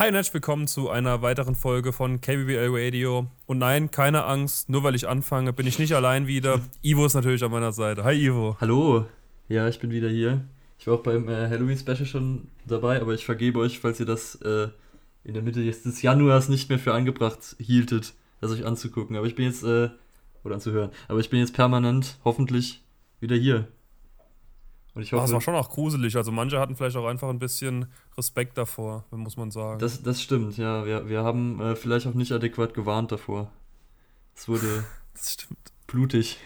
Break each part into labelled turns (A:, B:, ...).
A: Hi und herzlich willkommen zu einer weiteren Folge von KBBL Radio. Und nein, keine Angst, nur weil ich anfange, bin ich nicht allein wieder. Ivo ist natürlich an meiner Seite. Hi Ivo.
B: Hallo. Ja, ich bin wieder hier. Ich war auch beim äh, Halloween-Special schon dabei, aber ich vergebe euch, falls ihr das äh, in der Mitte des Januars nicht mehr für angebracht hieltet, das euch anzugucken. Aber ich bin jetzt, äh, oder anzuhören, aber ich bin jetzt permanent, hoffentlich, wieder hier.
A: Und ich hoffe, das war schon auch gruselig. Also manche hatten vielleicht auch einfach ein bisschen Respekt davor, muss man sagen.
B: Das, das stimmt, ja. Wir, wir haben äh, vielleicht auch nicht adäquat gewarnt davor. Es wurde
A: das stimmt.
B: blutig.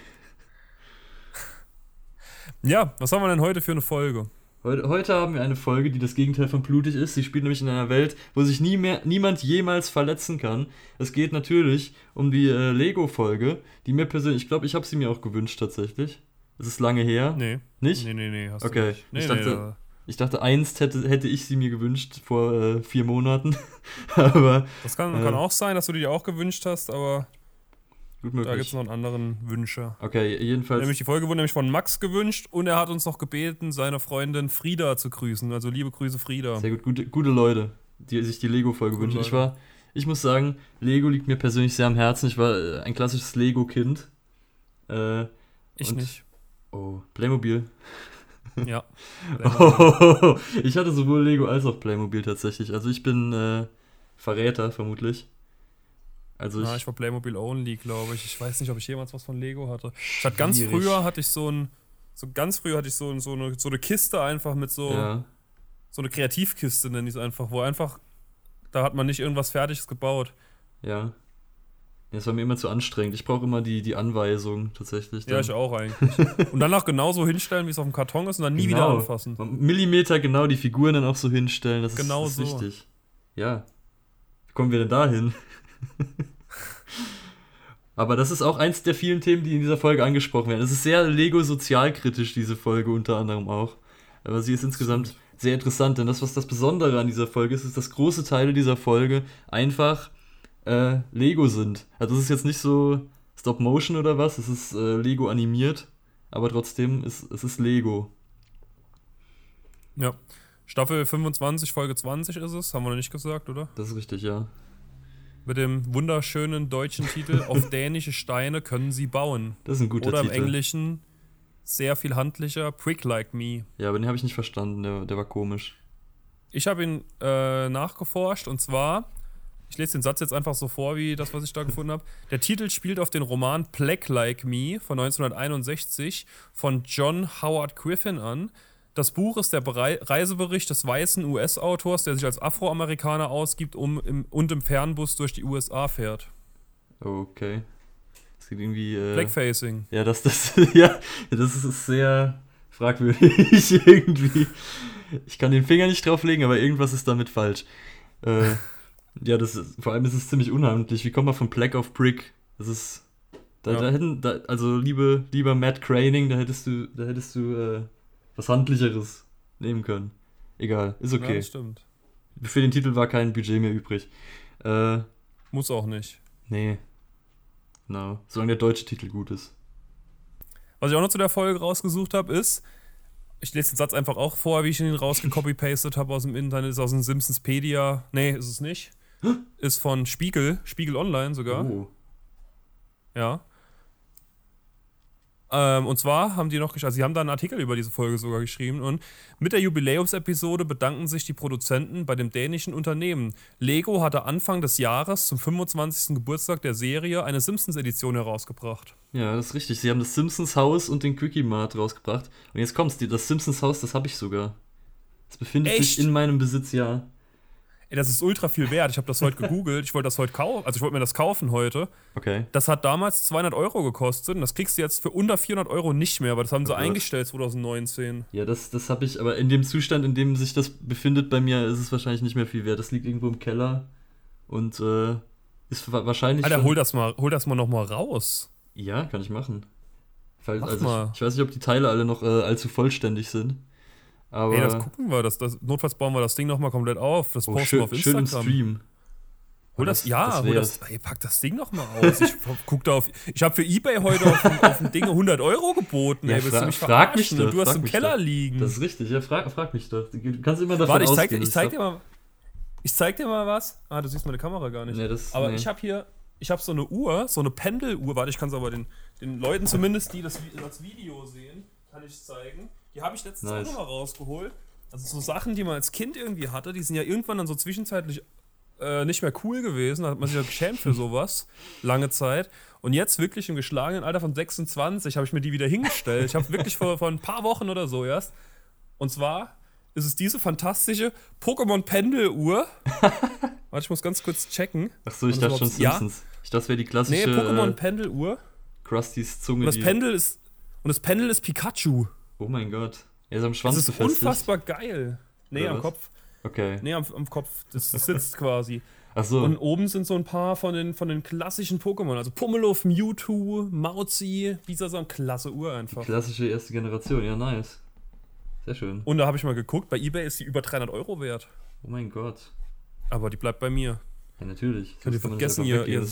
A: Ja, was haben wir denn heute für eine Folge?
B: Heute, heute haben wir eine Folge, die das Gegenteil von blutig ist. Sie spielt nämlich in einer Welt, wo sich nie mehr, niemand jemals verletzen kann. Es geht natürlich um die äh, Lego-Folge, die mir persönlich, ich glaube, ich habe sie mir auch gewünscht tatsächlich. Es ist lange her.
A: Nee.
B: Nicht?
A: Nee, nee, nee.
B: Hast okay. Nicht. Nee, ich, dachte, nee, ich dachte, einst hätte, hätte ich sie mir gewünscht vor äh, vier Monaten. aber.
A: Das kann, äh, kann auch sein, dass du die auch gewünscht hast, aber. Da gibt es noch einen anderen Wünscher.
B: Okay, jedenfalls.
A: Nämlich die Folge wurde nämlich von Max gewünscht und er hat uns noch gebeten, seine Freundin Frieda zu grüßen. Also liebe Grüße, Frieda.
B: Sehr gut, gute, gute Leute, die sich die Lego-Folge wünschen. Ich war, ich muss sagen, Lego liegt mir persönlich sehr am Herzen. Ich war äh, ein klassisches Lego-Kind. Äh,
A: ich nicht.
B: Oh, Playmobil.
A: Ja.
B: oh, ich hatte sowohl Lego als auch Playmobil tatsächlich. Also ich bin äh, Verräter vermutlich.
A: Also ich, ja, ich war Playmobil only, glaube ich. Ich weiß nicht, ob ich jemals was von Lego hatte. Ich hatte ganz früher hatte ich so ein, so ganz früher hatte ich so, so, eine, so eine Kiste einfach mit so, ja. so eine Kreativkiste nenne ich es einfach, wo einfach, da hat man nicht irgendwas Fertiges gebaut.
B: Ja. Das war mir immer zu anstrengend. Ich brauche immer die, die Anweisung tatsächlich.
A: Dann. Ja, ich auch eigentlich. und danach genauso hinstellen, wie es auf dem Karton ist und dann nie genau. wieder anfassen.
B: Millimeter genau die Figuren dann auch so hinstellen. Das
A: genau
B: ist,
A: das
B: so. wichtig. Ja. Wie kommen wir denn da hin? Aber das ist auch eins der vielen Themen, die in dieser Folge angesprochen werden. Es ist sehr Lego-sozialkritisch, diese Folge unter anderem auch. Aber sie ist insgesamt sehr interessant, denn das, was das Besondere an dieser Folge ist, ist, dass große Teile dieser Folge einfach äh, Lego sind. Also es ist jetzt nicht so Stop Motion oder was, es ist äh, Lego animiert, aber trotzdem ist es ist Lego.
A: Ja. Staffel 25, Folge 20 ist es, haben wir noch nicht gesagt, oder?
B: Das ist richtig, ja.
A: Mit dem wunderschönen deutschen Titel Auf dänische Steine können sie bauen.
B: Das ist ein guter
A: Oder
B: Titel.
A: im Englischen sehr viel handlicher Prick Like Me.
B: Ja, aber den habe ich nicht verstanden, der, der war komisch.
A: Ich habe ihn äh, nachgeforscht und zwar ich lese den Satz jetzt einfach so vor, wie das, was ich da gefunden habe. Der Titel spielt auf den Roman Plague Like Me von 1961 von John Howard Griffin an. Das Buch ist der Reisebericht des weißen US-Autors, der sich als Afroamerikaner ausgibt um im, und im Fernbus durch die USA fährt.
B: Okay. Das geht irgendwie. Äh,
A: Blackfacing.
B: Ja, das, das, ja, das ist sehr fragwürdig irgendwie. Ich kann den Finger nicht drauflegen, aber irgendwas ist damit falsch. Äh, ja, das ist, vor allem ist es ziemlich unheimlich. Wie kommt man von Black auf Brick? Das ist. Da, ja. da hätten, da, also liebe, lieber Matt Craning, da hättest du, da hättest du äh, was Handlicheres nehmen können. Egal, ist okay. Ja,
A: das stimmt.
B: Für den Titel war kein Budget mehr übrig. Äh,
A: Muss auch nicht.
B: Nee. Genau. Solange der deutsche Titel gut ist.
A: Was ich auch noch zu der Folge rausgesucht habe, ist, ich lese den Satz einfach auch vor, wie ich ihn rausgecopy-pastet habe aus dem Internet, ist aus dem Simpsonspedia. Nee, ist es nicht. Ist von Spiegel, Spiegel Online sogar. Oh. Ja. Ähm, und zwar haben die noch, also sie haben da einen Artikel über diese Folge sogar geschrieben und mit der Jubiläumsepisode bedanken sich die Produzenten bei dem dänischen Unternehmen. Lego hatte Anfang des Jahres zum 25. Geburtstag der Serie eine Simpsons-Edition herausgebracht.
B: Ja, das ist richtig. Sie haben das Simpsons-Haus und den Quickie Mart rausgebracht. Und jetzt kommst du, das Simpsons-Haus, das habe ich sogar. Das befindet Echt? sich in meinem Besitz, ja.
A: Ey, das ist ultra viel wert. Ich habe das heute gegoogelt. Ich wollte das heute kaufen. Also, ich wollte mir das kaufen heute.
B: Okay.
A: Das hat damals 200 Euro gekostet. Und das kriegst du jetzt für unter 400 Euro nicht mehr. Aber das haben sie oh eingestellt 2019.
B: Ja, das, das habe ich. Aber in dem Zustand, in dem sich das befindet bei mir, ist es wahrscheinlich nicht mehr viel wert. Das liegt irgendwo im Keller. Und äh, ist wahrscheinlich.
A: Alter, hol das mal, hol das mal nochmal raus.
B: Ja, kann ich machen.
A: Falls, Mach also mal.
B: Ich, ich, weiß nicht, ob die Teile alle noch äh, allzu vollständig sind. Aber
A: Ey, das gucken wir. Das, das, notfalls bauen wir das Ding nochmal komplett auf. Das
B: oh, posten schön, wir auf Instagram. Schön im Stream.
A: Hol das, das ja, das hol das, ey, pack das Ding nochmal aus. Ich guck da auf. Ich habe für Ebay heute auf, auf ein Ding 100 Euro geboten.
B: Ja, ey, willst du mich frag mich
A: doch, Du hast im Keller
B: doch.
A: liegen.
B: Das ist richtig, ja, frag, frag mich doch. Du kannst immer davon
A: Warte, ich
B: zeig,
A: dir, ich zeig dir mal. Ich zeig dir mal was. Ah, du siehst meine Kamera gar nicht.
B: Nee, das,
A: aber
B: nee.
A: ich habe hier, ich habe so eine Uhr, so eine Pendeluhr. Warte, ich kann es aber den, den Leuten zumindest, die das, das Video sehen, kann ich zeigen. Die habe ich letztens
B: Nice.
A: auch nochmal rausgeholt. Also so Sachen, die man als Kind irgendwie hatte, die sind ja irgendwann dann so zwischenzeitlich äh, nicht mehr cool gewesen. Da hat man sich ja geschämt für sowas. Lange Zeit. Und jetzt wirklich im geschlagenen Alter von 26 habe ich mir die wieder hingestellt. Ich habe wirklich vor, vor ein paar Wochen oder so erst. Und zwar ist es diese fantastische Pokémon-Pendeluhr. Warte, ich muss ganz kurz checken.
B: Ach so, ich dachte schon
A: überhaupt- ja?
B: Simpsons. Ich dachte, das wäre die
A: Nee,
B: klassische äh,
A: Pokémon-Pendeluhr.
B: Krustys Zunge.
A: Und das Pendel ist. Und das Pendel ist Pikachu.
B: Oh mein Gott. Er ist am Schwanz
A: Das ist
B: befestigt.
A: unfassbar geil. Nee,
B: Oder
A: am
B: was?
A: Kopf.
B: Okay.
A: Nee, am, am Kopf. Das, das sitzt quasi.
B: Ach so.
A: Und oben sind so ein paar von den, von den klassischen Pokémon. Also Pummeluff, Mewtwo, Mauzi, Bisasam. Klasse Uhr einfach.
B: Klassische erste Generation, ja, nice. Sehr schön.
A: Und da habe ich mal geguckt, bei Ebay ist die über 300 Euro wert.
B: Oh mein Gott.
A: Aber die bleibt bei mir.
B: Ja, natürlich.
A: Könnt ihr vergessen, ihr, ihr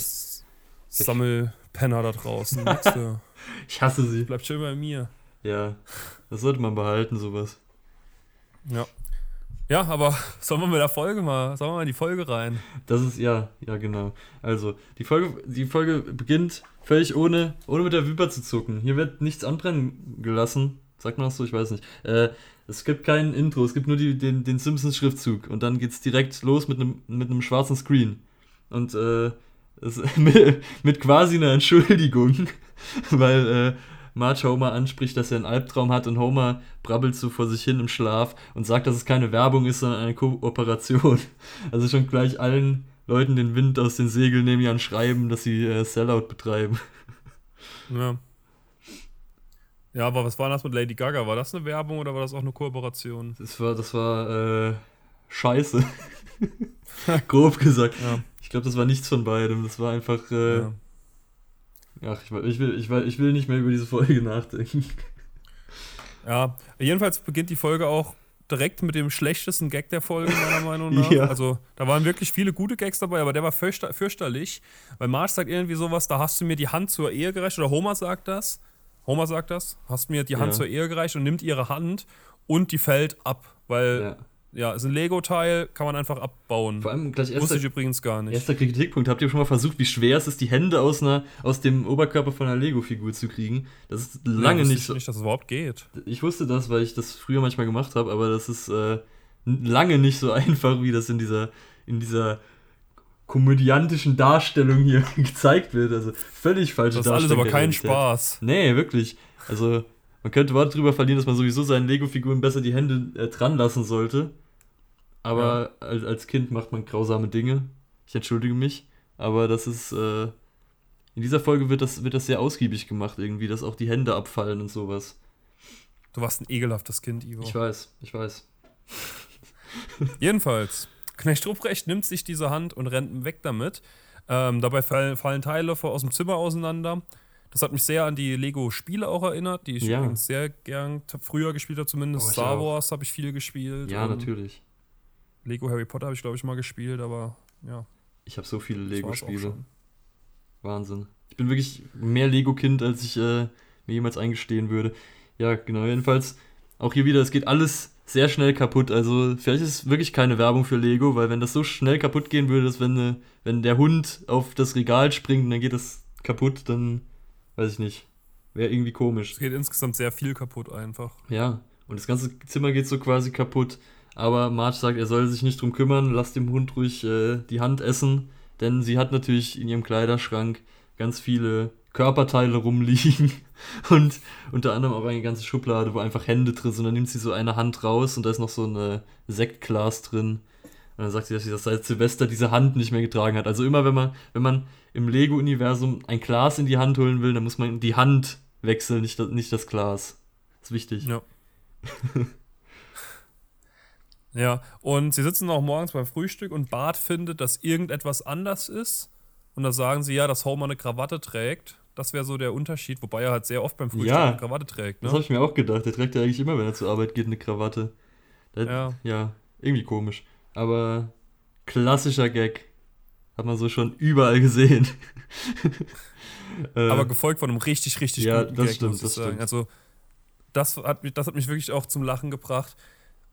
A: Sammelpenner da draußen.
B: Ich hasse sie.
A: Bleibt schön bei mir.
B: Ja. Das sollte man behalten, sowas.
A: Ja. Ja, aber sollen wir mit der Folge mal, sollen wir mal in die Folge rein?
B: Das ist, ja, ja, genau. Also, die Folge, die Folge beginnt völlig ohne, ohne mit der Wimper zu zucken. Hier wird nichts anbrennen gelassen. Sagt man das so? Ich weiß nicht. Äh, es gibt kein Intro, es gibt nur die, den, den Simpsons-Schriftzug. Und dann geht's direkt los mit einem mit einem schwarzen Screen. Und äh, es, mit, mit quasi einer Entschuldigung, weil äh, Marge Homer anspricht, dass er einen Albtraum hat und Homer brabbelt so vor sich hin im Schlaf und sagt, dass es keine Werbung ist, sondern eine Kooperation. Also schon gleich allen Leuten den Wind aus den Segeln nehmen, die anschreiben, dass sie äh, Sellout betreiben.
A: Ja. Ja, aber was war das mit Lady Gaga? War das eine Werbung oder war das auch eine Kooperation?
B: Das war, das war äh, scheiße. Grob gesagt.
A: Ja.
B: Ich glaube, das war nichts von beidem. Das war einfach. Äh,
A: ja.
B: Ach, ich, will- ich, will, ich, will, ich will nicht mehr über diese Folge nachdenken.
A: Ja, jedenfalls beginnt die Folge auch direkt mit dem schlechtesten Gag der Folge, meiner Meinung nach.
B: Ja.
A: Also, da waren wirklich viele gute Gags dabei, aber der war fürchter fürchterlich. Weil Marge sagt irgendwie sowas, da hast du mir die Hand zur Ehe gereicht, oder Homer sagt das. Homer sagt das, hast mir die Hand
B: Ja.
A: zur Ehe gereicht und nimmt ihre Hand und die fällt ab. Weil, ja,
B: Ja.
A: ist ein Lego-Teil, kann man einfach abbauen.
B: Vor allem gleich
A: Wusste
B: erster,
A: ich übrigens gar nicht.
B: erster Kritikpunkt. Habt ihr schon mal versucht, wie schwer es ist, die Hände aus, einer, aus dem Oberkörper von einer Lego-Figur zu kriegen? Das ist lange
A: wusste
B: nicht
A: ich
B: so.
A: nicht, dass es überhaupt geht.
B: Ich wusste das, weil ich das früher manchmal gemacht habe, aber das ist äh, lange nicht so einfach, wie das in dieser, in dieser komödiantischen Darstellung hier gezeigt wird. Also völlig falsche
A: Das ist alles
B: Darstellung
A: aber kein. Spaß.
B: Nee, wirklich. Also, man könnte Worte drüber verlieren, dass man sowieso seinen Lego-Figuren besser die Hände äh, dran lassen sollte. Aber als, als Kind macht man grausame Dinge. Ich entschuldige mich. Aber das ist, äh, in dieser Folge wird das, wird das sehr ausgiebig gemacht, irgendwie, dass auch die Hände abfallen und sowas.
A: Du warst ein ekelhaftes Kind, Ivo.
B: Ich weiß, ich weiß.
A: Jedenfalls, Knecht Ruprecht nimmt sich diese Hand und rennt weg damit. Ähm, dabei fallen, fallen Teile aus dem Zimmer auseinander. Das hat mich sehr an die Lego-Spiele auch erinnert, die ich
B: Ja.
A: übrigens sehr gern früher gespielt habe, zumindest
B: Oh,
A: Star
B: auch.
A: Wars habe ich viel gespielt.
B: Ja, natürlich.
A: Lego Harry Potter habe ich, glaube ich, mal gespielt, aber ja.
B: Ich habe so viele Lego-Spiele. Wahnsinn. Ich bin wirklich mehr Lego-Kind, als ich äh, mir jemals eingestehen würde. Ja, genau. Jedenfalls auch hier wieder, es geht alles sehr schnell kaputt. Also vielleicht ist es wirklich keine Werbung für Lego, weil wenn das so schnell kaputt gehen würde, dass wenn, ne, wenn der Hund auf das Regal springt und dann geht das kaputt, dann weiß ich nicht. Wäre irgendwie komisch.
A: Es geht insgesamt sehr viel kaputt einfach.
B: Ja, und das ganze Zimmer geht so quasi kaputt. Aber Marge sagt, er soll sich nicht drum kümmern, lass dem Hund ruhig äh, die Hand essen, denn sie hat natürlich in ihrem Kleiderschrank ganz viele Körperteile rumliegen und unter anderem auch eine ganze Schublade, wo einfach Hände drin sind. Und dann nimmt sie so eine Hand raus und da ist noch so ein Sektglas drin. Und dann sagt sie, dass sie das seit Silvester diese Hand nicht mehr getragen hat. Also immer, wenn man, wenn man im Lego-Universum ein Glas in die Hand holen will, dann muss man die Hand wechseln, nicht das, nicht das Glas. Das ist wichtig.
A: Ja. ja, und sie sitzen auch morgens beim Frühstück und Bart findet, dass irgendetwas anders ist. Und da sagen sie ja, dass Homer eine Krawatte trägt. Das wäre so der Unterschied, wobei er halt sehr oft beim Frühstück
B: Ja.
A: eine Krawatte trägt.
B: Das
A: Ne?
B: habe ich mir auch gedacht. Der trägt ja eigentlich immer, wenn er zur Arbeit geht, eine Krawatte. Der, ja.
A: Ja.
B: irgendwie komisch. Aber klassischer Gag. Hat man so schon überall gesehen.
A: Aber gefolgt von einem richtig, richtig
B: Ja,
A: guten
B: das
A: Gag,
B: stimmt,
A: muss ich
B: das
A: sagen.
B: stimmt.
A: Also, das hat, mich, das hat mich wirklich auch zum Lachen gebracht.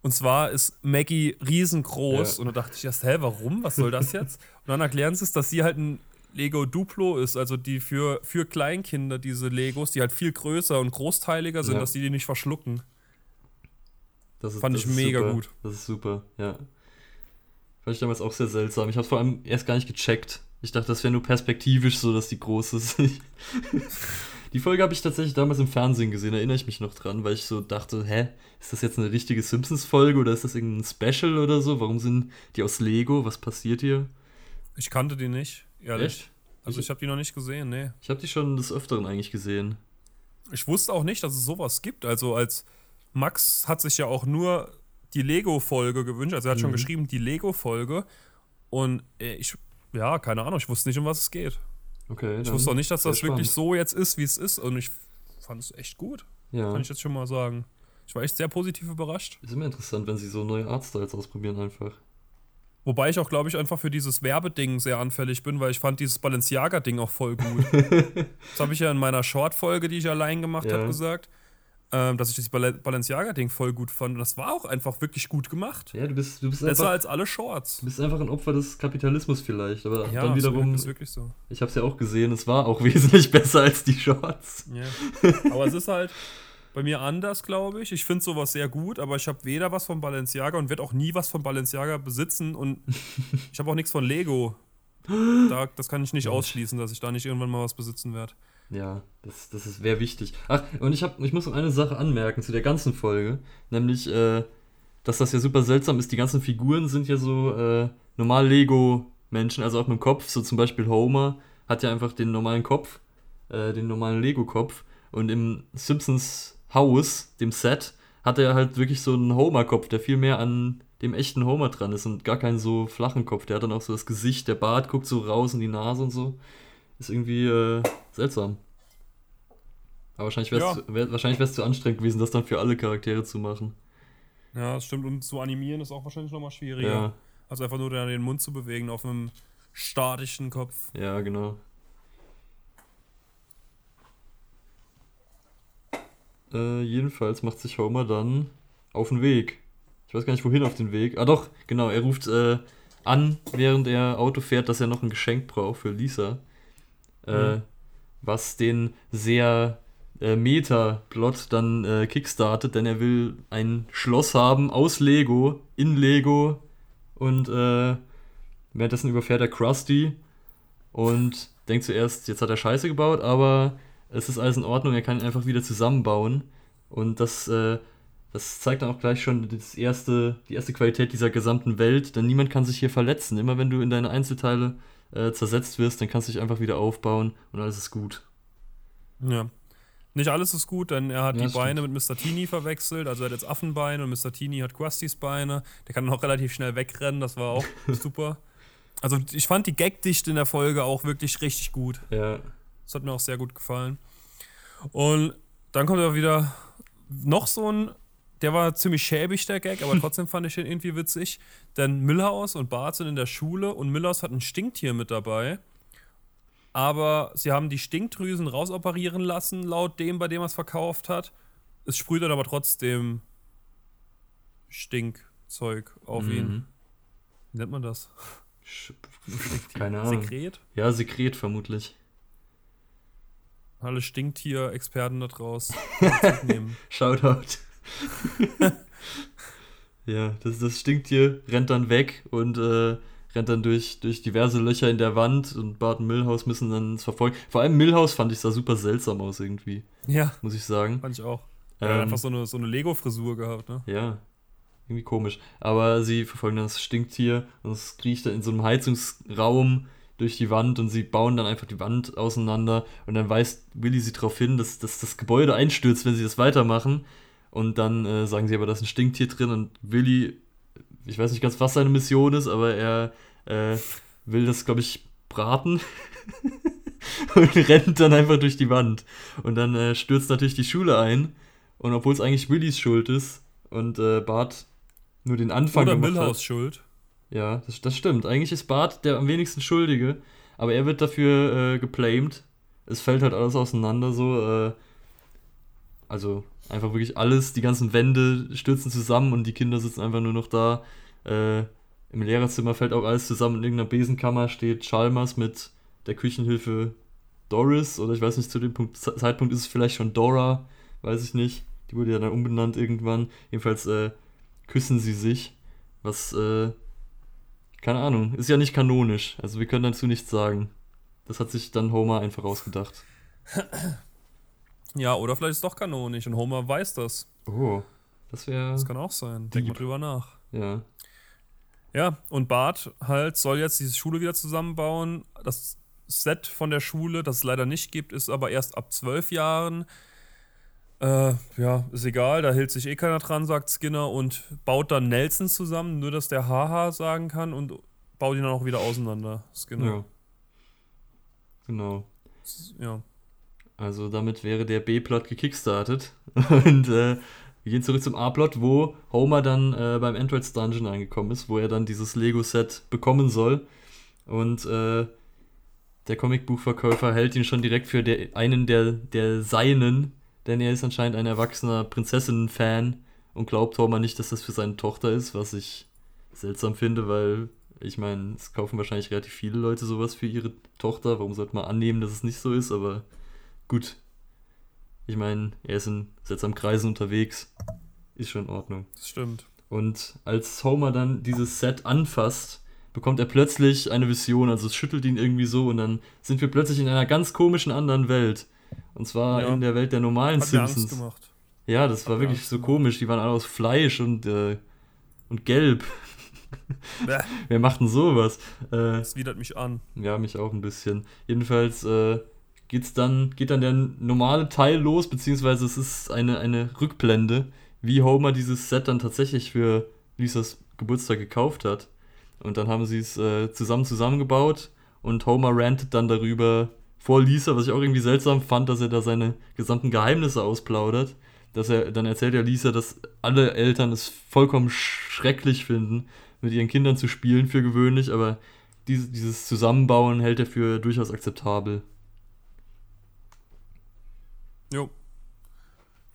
A: Und zwar ist Maggie riesengroß.
B: Ja.
A: Und da dachte ich erst, hä, warum? Was soll das jetzt? Und dann erklären sie es, dass sie halt ein Lego Duplo ist, also die für, für Kleinkinder, diese Legos, die halt viel größer und großteiliger sind,
B: Ja.
A: dass die die nicht verschlucken.
B: Das ist,
A: Fand
B: das
A: ich mega
B: super.
A: gut.
B: Das ist super, ja. Fand ich damals auch sehr seltsam. Ich habe vor allem erst gar nicht gecheckt. Ich dachte, das wäre nur perspektivisch so, dass die groß ist. die Folge habe ich tatsächlich damals im Fernsehen gesehen, erinnere ich mich noch dran, weil ich so dachte, hä, ist das jetzt eine richtige Simpsons-Folge oder ist das irgendein Special oder so? Warum sind die aus Lego? Was passiert hier?
A: Ich kannte die nicht, ehrlich.
B: Echt?
A: Also ich habe die noch nicht gesehen, nee.
B: Ich habe die schon des Öfteren eigentlich gesehen.
A: Ich wusste auch nicht, dass es sowas gibt. Also als Max hat sich ja auch nur die Lego-Folge gewünscht. Also er hat schon
B: Mhm.
A: geschrieben, die Lego-Folge. Und äh, ich, ja, keine Ahnung, ich wusste nicht, um was es geht.
B: Okay.
A: Ich wusste auch nicht, dass das wirklich
B: spannend.
A: so jetzt ist, wie es ist. Und ich fand es echt gut.
B: Ja.
A: Kann ich jetzt schon mal sagen. Ich war echt sehr positiv überrascht.
B: Ist immer interessant, wenn sie so neue Artstyles ausprobieren einfach.
A: Wobei ich auch, glaube ich, einfach für dieses Werbeding sehr anfällig bin, weil ich fand dieses Balenciaga-Ding auch voll gut. das habe ich ja in meiner Short-Folge, die ich allein gemacht
B: Ja.
A: habe, gesagt, ähm, dass ich das Bale- Balenciaga-Ding voll gut fand. Und das war auch einfach wirklich gut gemacht.
B: Ja, du bist, du bist
A: Besser
B: einfach,
A: als alle Shorts.
B: du bist einfach ein Opfer des Kapitalismus vielleicht, aber
A: Ja,
B: dann wiederum,
A: ist wirklich so.
B: ich habe es ja auch gesehen, es war auch wesentlich besser als die Shorts.
A: Ja. Aber es ist halt bei mir anders, glaube ich. Ich finde sowas sehr gut, aber ich habe weder was von Balenciaga und werde auch nie was von Balenciaga besitzen und ich habe auch nichts von Lego. Da, das kann ich nicht ausschließen, dass ich da nicht irgendwann mal was besitzen werde.
B: Ja, das, das ist sehr wichtig. Ach, und ich, hab, ich muss noch eine Sache anmerken zu der ganzen Folge, nämlich, äh, dass das ja super seltsam ist. Die ganzen Figuren sind ja so äh, normal Lego-Menschen, also auch mit dem Kopf. So zum Beispiel Homer hat ja einfach den normalen Kopf, äh, den normalen Lego-Kopf. Und im Simpsons Haus, dem Set, hat er halt wirklich so einen Homer-Kopf, der viel mehr an dem echten Homer dran ist und gar keinen so flachen Kopf. Der hat dann auch so das Gesicht, der Bart guckt so raus in die Nase und so. Ist irgendwie äh, seltsam. Aber wahrscheinlich wäre es
A: Ja.
B: wär, wahrscheinlich wär's zu anstrengend gewesen, das dann für alle Charaktere zu machen.
A: Ja, das stimmt. Und zu animieren ist auch wahrscheinlich nochmal schwieriger.
B: Ja,
A: Also einfach nur den Mund zu bewegen auf einem statischen Kopf.
B: ja, genau. Äh, jedenfalls macht sich Homer dann auf den Weg. Ich weiß gar nicht, wohin auf den Weg. Ah doch, genau, er ruft äh, an, während er Auto fährt, dass er noch ein Geschenk braucht für Lisa. Äh,
A: Mhm.
B: Was den sehr äh, Meta-Plot dann äh, kickstartet, denn er will ein Schloss haben aus Lego, in Lego und äh, währenddessen überfährt er Krusty und denkt zuerst, jetzt hat er Scheiße gebaut, aber es ist alles in Ordnung, er kann ihn einfach wieder zusammenbauen und das, äh, das zeigt dann auch gleich schon das erste, die erste Qualität dieser gesamten Welt, denn niemand kann sich hier verletzen. Immer wenn du in deine Einzelteile äh, zersetzt wirst, dann kannst du dich einfach wieder aufbauen und alles ist gut.
A: Ja. Nicht alles ist gut, denn er hat
B: Ja,
A: die Beine mit Mr. Teeny verwechselt. Also er hat jetzt Affenbeine und Mr. Teeny hat Krustys Beine. Der kann auch relativ schnell wegrennen, das war auch super. Also ich fand die Gagdichte in der Folge auch wirklich richtig gut.
B: Ja,
A: Das hat mir auch sehr gut gefallen. Und dann kommt aber wieder noch so ein, der war ziemlich schäbig, der Gag, aber trotzdem fand ich den irgendwie witzig. Denn Millhouse und Bart sind in der Schule und Millhouse hat ein Stinktier mit dabei. Aber sie haben die Stinkdrüsen rausoperieren lassen, laut dem, bei dem er es verkauft hat. Es sprüht dann aber trotzdem Stinkzeug auf ihn.
B: Mhm.
A: Wie nennt man das?
B: Sch- Keine Ahnung.
A: Sekret?
B: Ja, Sekret vermutlich.
A: Alle Stinktier-Experten da draus.
B: Shoutout. ja, das, das Stinktier rennt dann weg und äh, rennt dann durch, durch diverse Löcher in der Wand und Bart und Milhouse müssen dann es verfolgen. Vor allem Milhouse fand ich sah super seltsam aus irgendwie,
A: Ja,
B: muss ich sagen.
A: fand ich auch. Er hat
B: Ähm,
A: einfach so eine, so eine Lego-Frisur gehabt, ne?
B: Ja, irgendwie komisch. Aber sie verfolgen dann das Stinktier und es kriecht dann in so einem Heizungsraum durch die Wand und sie bauen dann einfach die Wand auseinander und dann weist Willy sie darauf hin, dass, dass das Gebäude einstürzt, wenn sie das weitermachen. Und dann äh, sagen sie aber, da ist ein Stinktier drin und Willy, ich weiß nicht ganz, was seine Mission ist, aber er äh, will das, glaube ich, braten und rennt dann einfach durch die Wand. Und dann äh, stürzt natürlich die Schule ein. Und obwohl es eigentlich Willys Schuld ist und äh, Bart nur den Anfang
A: Oder
B: gemacht
A: Milhouse
B: hat.
A: schuld.
B: Ja, das, das stimmt. Eigentlich ist Bart der am wenigsten Schuldige, aber er wird dafür äh, geblamed. Es fällt halt alles auseinander so. Äh, also einfach wirklich alles, die ganzen Wände stürzen zusammen und die Kinder sitzen einfach nur noch da. Äh, Im Lehrerzimmer fällt auch alles zusammen. In irgendeiner Besenkammer steht Chalmers mit der Küchenhilfe Doris oder ich weiß nicht, zu dem Punkt, Zeitpunkt ist es vielleicht schon Dora, weiß ich nicht. Die wurde ja dann umbenannt irgendwann. Jedenfalls äh, küssen sie sich, was, äh, keine Ahnung, ist ja nicht kanonisch. Also wir können dazu nichts sagen. Das hat sich dann Homer einfach ausgedacht.
A: Ja, oder vielleicht ist es doch kanonisch und Homer weiß das.
B: Oh, das wäre.
A: Das kann auch sein. Denk mal drüber nach.
B: Ja.
A: Ja, und Bart halt soll jetzt diese Schule wieder zusammenbauen. Das Set von der Schule, das es leider nicht gibt, ist aber erst ab zwölf Jahren. Äh, ja, ist egal, da hält sich eh keiner dran, sagt Skinner und baut dann Nelson zusammen, nur dass der Haha sagen kann und baut ihn dann auch wieder auseinander. Skinner.
B: Ja. Genau.
A: Ja.
B: Also damit wäre der B-Plot gekickstartet. Und äh, wir gehen zurück zum A-Plot, wo Homer dann äh, beim Androids Dungeon angekommen ist, wo er dann dieses Lego-Set bekommen soll. Und äh, der Comicbuchverkäufer hält ihn schon direkt für der, einen der, der Seinen, denn er ist anscheinend ein erwachsener Prinzessinnen-Fan und glaubt Homer nicht, dass das für seine Tochter ist, was ich seltsam finde, weil ich meine, es kaufen wahrscheinlich relativ viele Leute sowas für ihre Tochter. Warum sollte man annehmen, dass es nicht so ist? Aber gut. Ich meine, er ist in seltsamen Kreisen unterwegs. Ist schon in Ordnung.
A: Das stimmt.
B: Und als Homer dann dieses Set anfasst, bekommt er plötzlich eine Vision. Also es schüttelt ihn irgendwie so und dann sind wir plötzlich in einer ganz komischen anderen Welt. Und zwar ja. in der Welt der normalen
A: Hat Simpsons. Angst gemacht.
B: Ja, das Hat war wirklich so gemacht. komisch. Die waren alle aus Fleisch und, äh, und gelb. Wer macht denn sowas?
A: Äh, das widert mich an.
B: Ja, mich auch ein bisschen. Jedenfalls äh, geht's dann, geht dann der normale Teil los, beziehungsweise es ist eine, eine Rückblende, wie Homer dieses Set dann tatsächlich für Lisas Geburtstag gekauft hat. Und dann haben sie es äh, zusammen zusammengebaut und Homer rantet dann darüber vor Lisa, was ich auch irgendwie seltsam fand, dass er da seine gesamten Geheimnisse ausplaudert. Dass er, dann erzählt ja Lisa, dass alle Eltern es vollkommen schrecklich finden, mit ihren Kindern zu spielen für gewöhnlich, aber dieses, dieses Zusammenbauen hält er für durchaus akzeptabel.
A: Jo.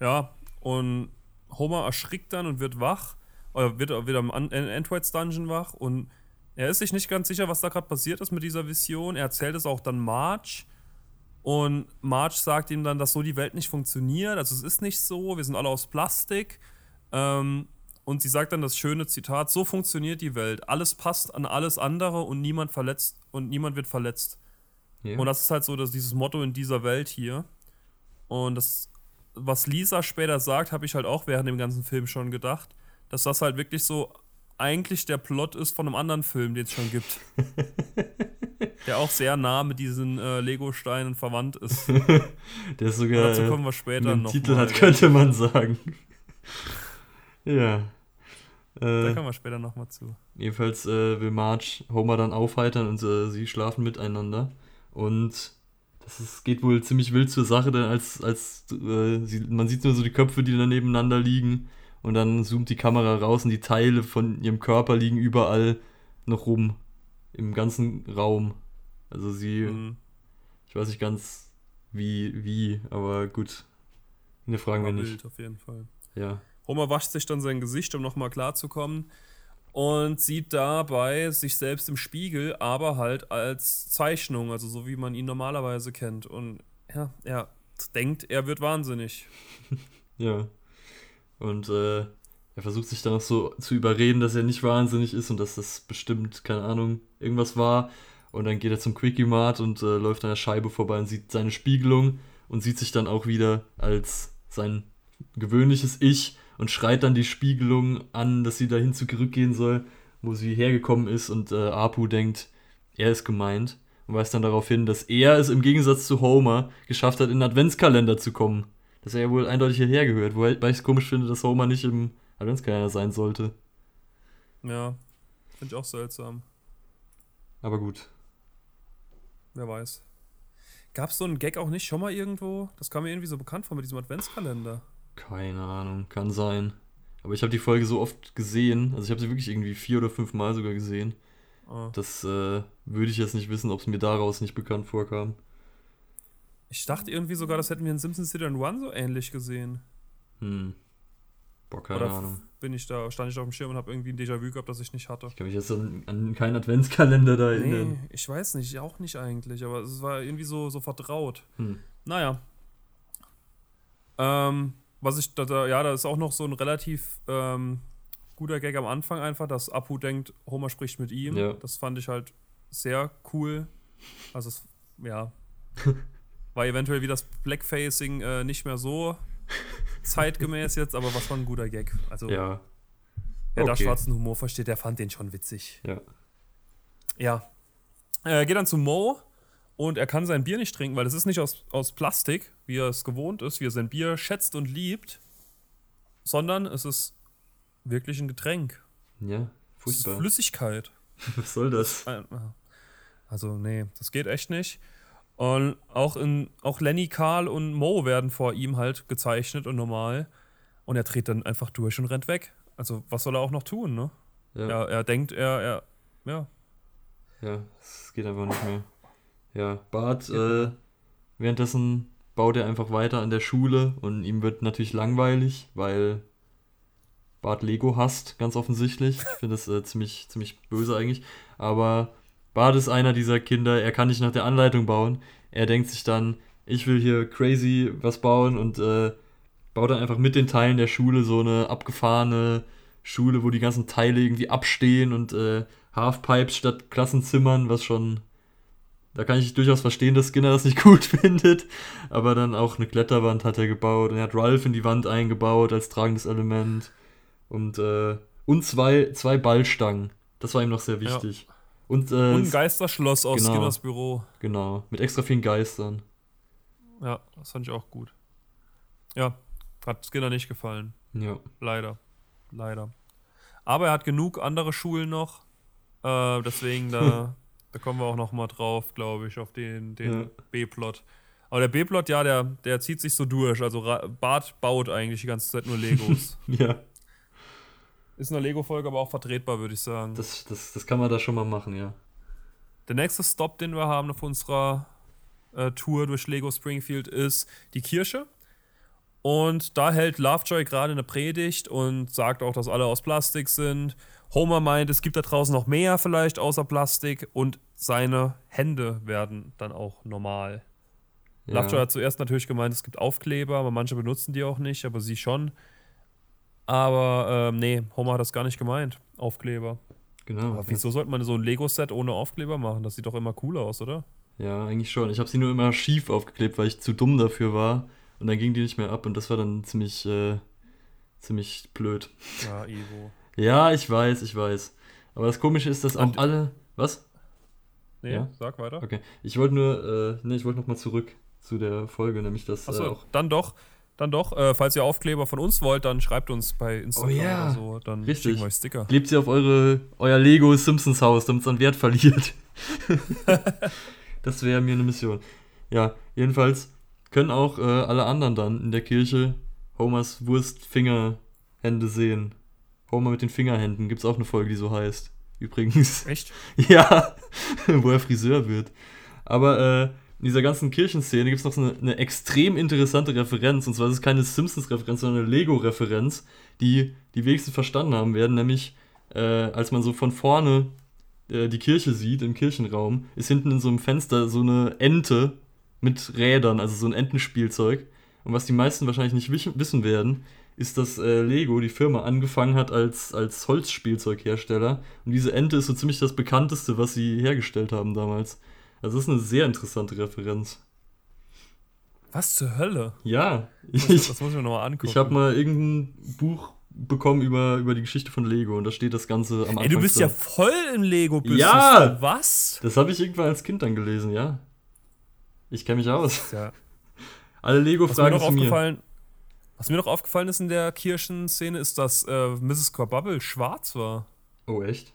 A: Ja, und Homer erschrickt dann und wird wach, oder wird wieder im Androids Dungeon wach und er ist sich nicht ganz sicher, was da gerade passiert ist mit dieser Vision. Er erzählt es auch dann Marge. Und Marge sagt ihm dann, dass so die Welt nicht funktioniert. Also es ist nicht so, wir sind alle aus Plastik. Ähm, und sie sagt dann das schöne Zitat: So funktioniert die Welt. Alles passt an alles andere und niemand verletzt und niemand wird verletzt. Yeah. Und das ist halt so dass dieses Motto in dieser Welt hier. Und das, was Lisa später sagt, habe ich halt auch während dem ganzen Film schon gedacht, dass das halt wirklich so eigentlich der Plot ist von einem anderen Film, den es schon gibt. der auch sehr nah mit diesen äh, Lego-Steinen verwandt ist.
B: der ist sogar.
A: dazu kommen wir später
B: einen noch. Titel mal, hat, könnte man sagen. ja.
A: Äh, da kommen wir später nochmal zu.
B: Jedenfalls äh, will Marge Homer dann aufheitern und äh, sie schlafen miteinander. Und das ist, geht wohl ziemlich wild zur Sache, denn als, als äh, sie, man sieht nur so die Köpfe, die dann nebeneinander liegen. Und dann zoomt die Kamera raus und die Teile von ihrem Körper liegen überall noch rum. Im ganzen Raum. Also sie. Mhm. Ich weiß nicht ganz wie, wie, aber gut. Ne, fragen wir nicht. Wild
A: auf jeden Fall.
B: Ja.
A: Homer wascht sich dann sein Gesicht, um nochmal klarzukommen. Und sieht dabei sich selbst im Spiegel, aber halt als Zeichnung, also so wie man ihn normalerweise kennt. Und ja, er denkt, er wird wahnsinnig.
B: ja. Und äh, er versucht sich dann auch so zu überreden, dass er nicht wahnsinnig ist und dass das bestimmt, keine Ahnung, irgendwas war. Und dann geht er zum Quickie-Mart und äh, läuft an der Scheibe vorbei und sieht seine Spiegelung und sieht sich dann auch wieder als sein gewöhnliches Ich und schreit dann die Spiegelung an, dass sie dahin zurückgehen soll, wo sie hergekommen ist und äh, Apu denkt, er ist gemeint und weist dann darauf hin, dass er es im Gegensatz zu Homer geschafft hat, in den Adventskalender zu kommen. Dass er ja wohl eindeutig hierher gehört, wobei ich es komisch finde, dass Homer nicht im Adventskalender sein sollte.
A: Ja, finde ich auch seltsam.
B: Aber gut.
A: Wer weiß. Gab es so einen Gag auch nicht schon mal irgendwo? Das kam mir irgendwie so bekannt vor mit diesem Adventskalender.
B: Keine Ahnung, kann sein. Aber ich habe die Folge so oft gesehen, also ich habe sie wirklich irgendwie vier oder fünf Mal sogar gesehen. Oh. Das äh, würde ich jetzt nicht wissen, ob es mir daraus nicht bekannt vorkam.
A: Ich dachte irgendwie sogar, das hätten wir in Simpsons and One so ähnlich gesehen.
B: Hm. Boah, keine
A: Oder
B: Ahnung.
A: bin ich da, stand ich da auf dem Schirm und habe irgendwie ein Déjà-vu gehabt, das ich nicht hatte.
B: Ich kann mich jetzt an, an keinen Adventskalender da erinnern.
A: Nee, ich weiß nicht, auch nicht eigentlich, aber es war irgendwie so, so vertraut.
B: Hm.
A: Naja. Ähm, was ich, da, da, ja, da ist auch noch so ein relativ ähm, guter Gag am Anfang einfach, dass Apu denkt, Homer spricht mit ihm.
B: Ja.
A: Das fand ich halt sehr cool. Also, es, ja. War eventuell wie das Blackfacing äh, nicht mehr so zeitgemäß jetzt, aber was war ein guter Gag. Also,
B: Ja.
A: wer da
B: okay.
A: schwarzen Humor versteht, der fand den schon witzig.
B: Ja.
A: Ja. Er geht dann zu Mo und er kann sein Bier nicht trinken, weil es ist nicht aus, aus Plastik, wie er es gewohnt ist, wie er sein Bier schätzt und liebt, sondern es ist wirklich ein Getränk.
B: Ja.
A: Es ist
B: Furchtbar.
A: Flüssigkeit.
B: Was soll das?
A: Also, nee, das geht echt nicht. Und auch, in, auch Lenny, Karl und Mo werden vor ihm halt gezeichnet und normal. Und er dreht dann einfach durch und rennt weg. Also, was soll er auch noch tun, ne?
B: Ja.
A: Er, er denkt, er, er, ja,
B: Ja, es geht einfach nicht mehr. Ja, Bart, äh, währenddessen baut er einfach weiter an der Schule und ihm wird natürlich langweilig, weil Bart Lego hasst, ganz offensichtlich. Ich finde das äh, ziemlich, ziemlich böse eigentlich. Aber Bart ist einer dieser Kinder, er kann nicht nach der Anleitung bauen. Er denkt sich dann, ich will hier crazy was bauen und äh, baut dann einfach mit den Teilen der Schule so eine abgefahrene Schule, wo die ganzen Teile irgendwie abstehen und äh, Halfpipes statt Klassenzimmern, was schon. Da kann ich durchaus verstehen, dass Skinner das nicht gut findet. Aber dann auch eine Kletterwand hat er gebaut und er hat Ralph in die Wand eingebaut als tragendes Element. Und, äh, und zwei, zwei Ballstangen. Das war ihm noch sehr wichtig. Und, äh,
A: Und ein Geisterschloss aus
B: genau.
A: Skinners Büro.
B: genau, mit extra vielen Geistern.
A: Ja, das fand ich auch gut. Ja, hat Skinner nicht gefallen.
B: Ja.
A: Leider. Leider. Aber er hat genug andere Schulen noch. Äh, deswegen, da, da kommen wir auch noch mal drauf, glaube ich, auf den, den
B: Ja.
A: B-Plot. Aber der B-Plot, ja, der, der zieht sich so durch. Also Bart baut eigentlich die ganze Zeit nur Legos.
B: Ja,
A: Ist eine Lego-Folge, aber auch vertretbar, würde ich sagen.
B: das, das, das kann man da schon mal machen, ja.
A: Der nächste Stop, den wir haben auf unserer äh, Tour durch Lego Springfield, ist die Kirche. Und da hält Lovejoy gerade eine Predigt und sagt auch, dass alle aus Plastik sind. Homer meint, es gibt da draußen noch mehr vielleicht außer Plastik und seine Hände werden dann auch normal.
B: ja.
A: Lovejoy hat zuerst natürlich gemeint, es gibt Aufkleber, aber manche benutzen die auch nicht, aber sie schon. Aber ähm, nee, Homer hat das gar nicht gemeint, Aufkleber.
B: Genau.
A: Aber wieso sollte man so ein Lego-Set ohne Aufkleber machen? Das sieht doch immer cool aus, oder?
B: Ja, eigentlich schon. Ich habe sie nur immer schief aufgeklebt, weil ich zu dumm dafür war. Und dann ging die nicht mehr ab und das war dann ziemlich, äh, ziemlich blöd.
A: Ja, Ivo.
B: Ja, ich weiß, ich weiß. Aber das Komische ist, dass auch
A: Und-
B: alle. Was?
A: Nee,
B: Ja?
A: sag weiter.
B: Okay. Ich wollte nur, äh, ne, ich wollte nochmal zurück zu der Folge, nämlich das äh,
A: Achso,
B: auch.
A: dann doch. Dann doch, äh, falls ihr Aufkleber von uns wollt, dann schreibt uns bei Instagram
B: Oh ja,
A: oder so. Dann
B: richtig.
A: schicken wir euch Sticker.
B: Klebt sie auf eure, euer Lego Simpsons Haus, damit es an Wert verliert. das wäre mir eine Mission. Ja, jedenfalls können auch äh, alle anderen dann in der Kirche Homers Wurstfingerhände sehen. Homer mit den Fingerhänden. Gibt's auch eine Folge, die so heißt. Übrigens.
A: Echt?
B: Ja, wo er Friseur wird. Aber äh, in dieser ganzen Kirchenszene gibt es noch so eine, eine extrem interessante Referenz. Und zwar ist es keine Simpsons-Referenz, sondern eine Lego-Referenz, die die wenigsten verstanden haben werden. Nämlich, äh, als man so von vorne äh, die Kirche sieht, im Kirchenraum, ist hinten in so einem Fenster so eine Ente mit Rädern, also so ein Entenspielzeug. Und was die meisten wahrscheinlich nicht wissen werden, ist, dass äh, Lego, die Firma, angefangen hat als, als Holzspielzeughersteller. Und diese Ente ist so ziemlich das bekannteste, was sie hergestellt haben damals. Also das ist eine sehr interessante Referenz.
A: Was zur Hölle?
B: Ja,
A: Das,
B: ich,
A: das muss ich mir nochmal angucken.
B: ich habe mal irgendein Buch bekommen über, über die Geschichte von Lego und da steht das Ganze am Anfang.
A: Ey, du bist ja
B: drin.
A: voll im Lego-Business.
B: Ja!
A: Was?
B: Das habe ich irgendwann als Kind dann gelesen, ja. Ich kenne mich aus.
A: Ja.
B: Alle Lego-Fragen
A: noch
B: zu mir.
A: Was mir noch aufgefallen ist in der Kirchenszene, ist, dass äh, Mrs. Corbubble schwarz war.
B: Oh, echt?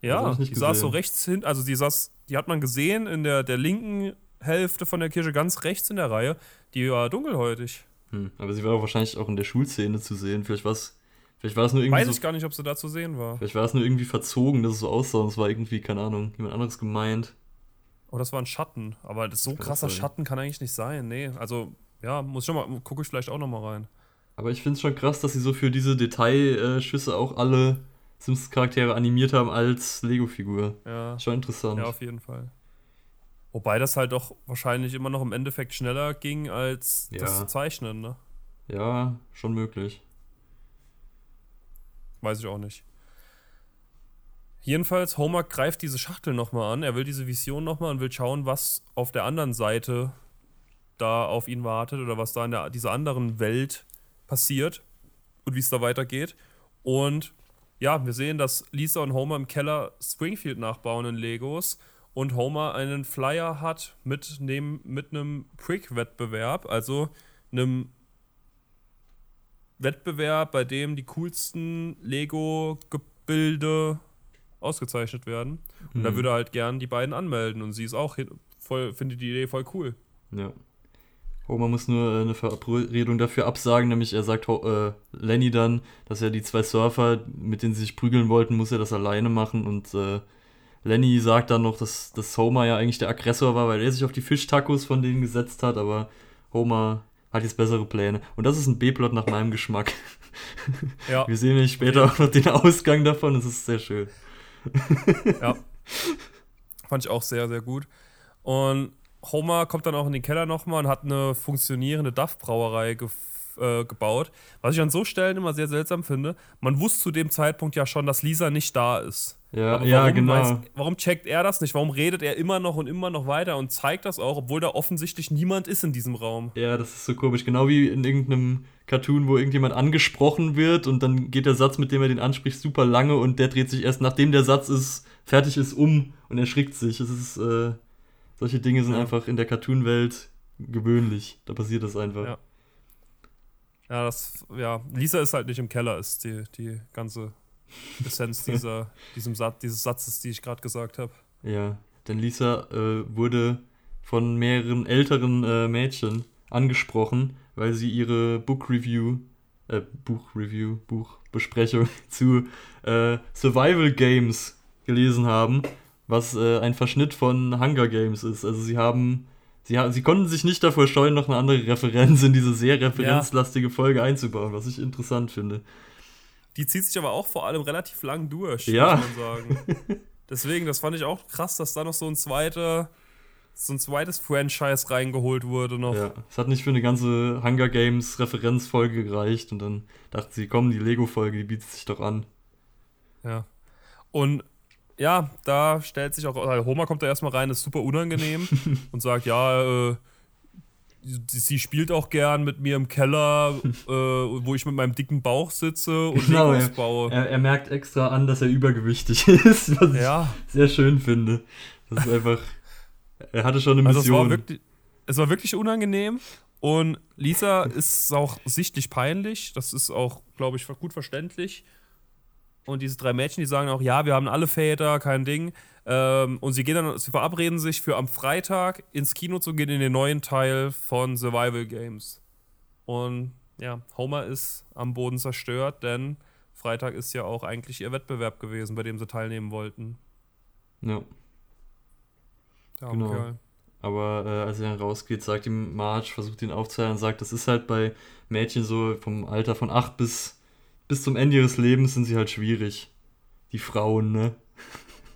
A: Ja, die saß so rechts hin, also die saß, die hat man gesehen in der, der linken Hälfte von der Kirche, ganz rechts in der Reihe. Die war dunkelhäutig.
B: Hm. Aber sie war auch wahrscheinlich auch in der Schulszene zu sehen. Vielleicht, war's, vielleicht war es nur irgendwie
A: Weiß
B: so
A: ich gar nicht, ob sie da zu sehen war.
B: Vielleicht war es nur irgendwie verzogen, dass es so aussah und es war irgendwie, keine Ahnung, jemand anderes gemeint.
A: Oh, das war ein Schatten. Aber das so krasser. Schatten kann eigentlich nicht sein. Nee, also, ja, muss schon mal, gucke ich vielleicht auch noch mal rein.
B: Aber ich finde es schon krass, dass sie so für diese Detailschüsse auch alle Simpsons-Charaktere animiert haben als Lego-Figur.
A: Ja,
B: Schon interessant.
A: ja, auf jeden Fall. Wobei das halt doch wahrscheinlich immer noch im Endeffekt schneller ging als
B: Ja.
A: das Zeichnen, ne?
B: Ja, schon möglich.
A: Weiß ich auch nicht. Jedenfalls, Homer greift diese Schachtel nochmal an. Er will diese Vision nochmal und will schauen, was auf der anderen Seite da auf ihn wartet oder was da in der, dieser anderen Welt passiert und wie es da weitergeht. Und ja, wir sehen, dass Lisa und Homer im Keller Springfield nachbauen in Legos und Homer einen Flyer hat mit, nem, mit einem Prick-Wettbewerb, also einem Wettbewerb, bei dem die coolsten Lego-Gebilde ausgezeichnet werden. Und da
B: Mhm.
A: würde er halt gern die beiden anmelden und sie ist auch voll, findet die Idee voll cool.
B: Ja. Homer muss nur äh, eine Verabredung dafür absagen, nämlich er sagt äh, Lenny dann, dass er die zwei Surfer, mit denen sie sich prügeln wollten, muss er das alleine machen und äh, Lenny sagt dann noch, dass, dass Homer ja eigentlich der Aggressor war, weil er sich auf die Fischtacos von denen gesetzt hat, aber Homer hat jetzt bessere Pläne. Und das ist ein B-Plot nach meinem Geschmack.
A: Ja,
B: Wir sehen nämlich später auch noch den Ausgang davon, das ist sehr schön.
A: ja. Fand ich auch sehr, sehr gut. Und Homer kommt dann auch in den Keller nochmal und hat eine funktionierende Duff-Brauerei äh, gebaut. Was ich an so Stellen immer sehr seltsam finde. Man wusste zu dem Zeitpunkt ja schon, dass Lisa nicht da ist.
B: Ja,
A: Aber
B: ja
A: warum
B: genau.
A: weiß- warum checkt er das nicht? Warum redet er immer noch und immer noch weiter und zeigt das auch, obwohl da offensichtlich niemand ist in diesem Raum?
B: Ja, das ist so komisch. Genau wie in irgendeinem Cartoon, wo irgendjemand angesprochen wird und dann geht der Satz, mit dem er den anspricht, super lange und der dreht sich erst, nachdem der Satz ist, fertig ist, um und erschrickt sich. Es ist, äh, solche Dinge sind
A: Ja.
B: einfach in der Cartoon-Welt gewöhnlich. Da passiert das einfach.
A: Ja. Ja, das, ja, Lisa ist halt nicht im Keller, ist die, die ganze Essenz dieser, diesem Satz, dieses Satzes, die ich gerade gesagt habe.
B: Ja, denn Lisa äh, wurde von mehreren älteren äh, Mädchen angesprochen, weil sie ihre Book Review, äh, Buch Review, Buchbesprechung zu äh, Survival Games gelesen haben, was äh, ein Verschnitt von Hunger Games ist. Also sie haben, sie, ha sie konnten sich nicht davor scheuen, noch eine andere Referenz in diese sehr referenzlastige Folge einzubauen, was ich interessant finde.
A: Die zieht sich aber auch vor allem relativ lang durch,
B: Ja.
A: muss man sagen. Deswegen, das fand ich auch krass, dass da noch so ein zweiter, so ein zweites Franchise reingeholt wurde noch.
B: Ja, es hat nicht für eine ganze Hunger Games Referenzfolge gereicht und dann dachten sie, komm, die Lego-Folge, die bietet sich doch an.
A: Ja. Und ja, da stellt sich auch, also Homer kommt da erstmal rein, ist super unangenehm und sagt, ja, äh, sie, spielt auch gern mit mir im Keller, äh, wo ich mit meinem dicken Bauch sitze und
B: Genau,
A: Legos baue.
B: Er, er merkt extra an, dass er übergewichtig ist, was
A: Ja,
B: ich sehr schön finde. Das ist einfach, er hatte schon eine
A: also es war,
B: Mission.
A: wirklich, es war wirklich unangenehm und Lisa ist auch sichtlich peinlich, das ist auch, glaube ich, gut verständlich. Und diese drei Mädchen, die sagen auch, ja, wir haben alle Väter, kein Ding. Ähm, und sie gehen dann, sie verabreden sich für am Freitag ins Kino zu gehen in den neuen Teil von Survival Games. Und ja, Homer ist am Boden zerstört, denn Freitag ist ja auch eigentlich ihr Wettbewerb gewesen, bei dem sie teilnehmen wollten.
B: ja.
A: Der
B: Genau.
A: Kerl.
B: Aber äh, als er dann rausgeht, sagt ihm Marge, versucht ihn aufzuhören und sagt, das ist halt bei Mädchen so vom Alter von 8 bis, bis zum Ende ihres Lebens sind sie halt schwierig. Die Frauen, ne?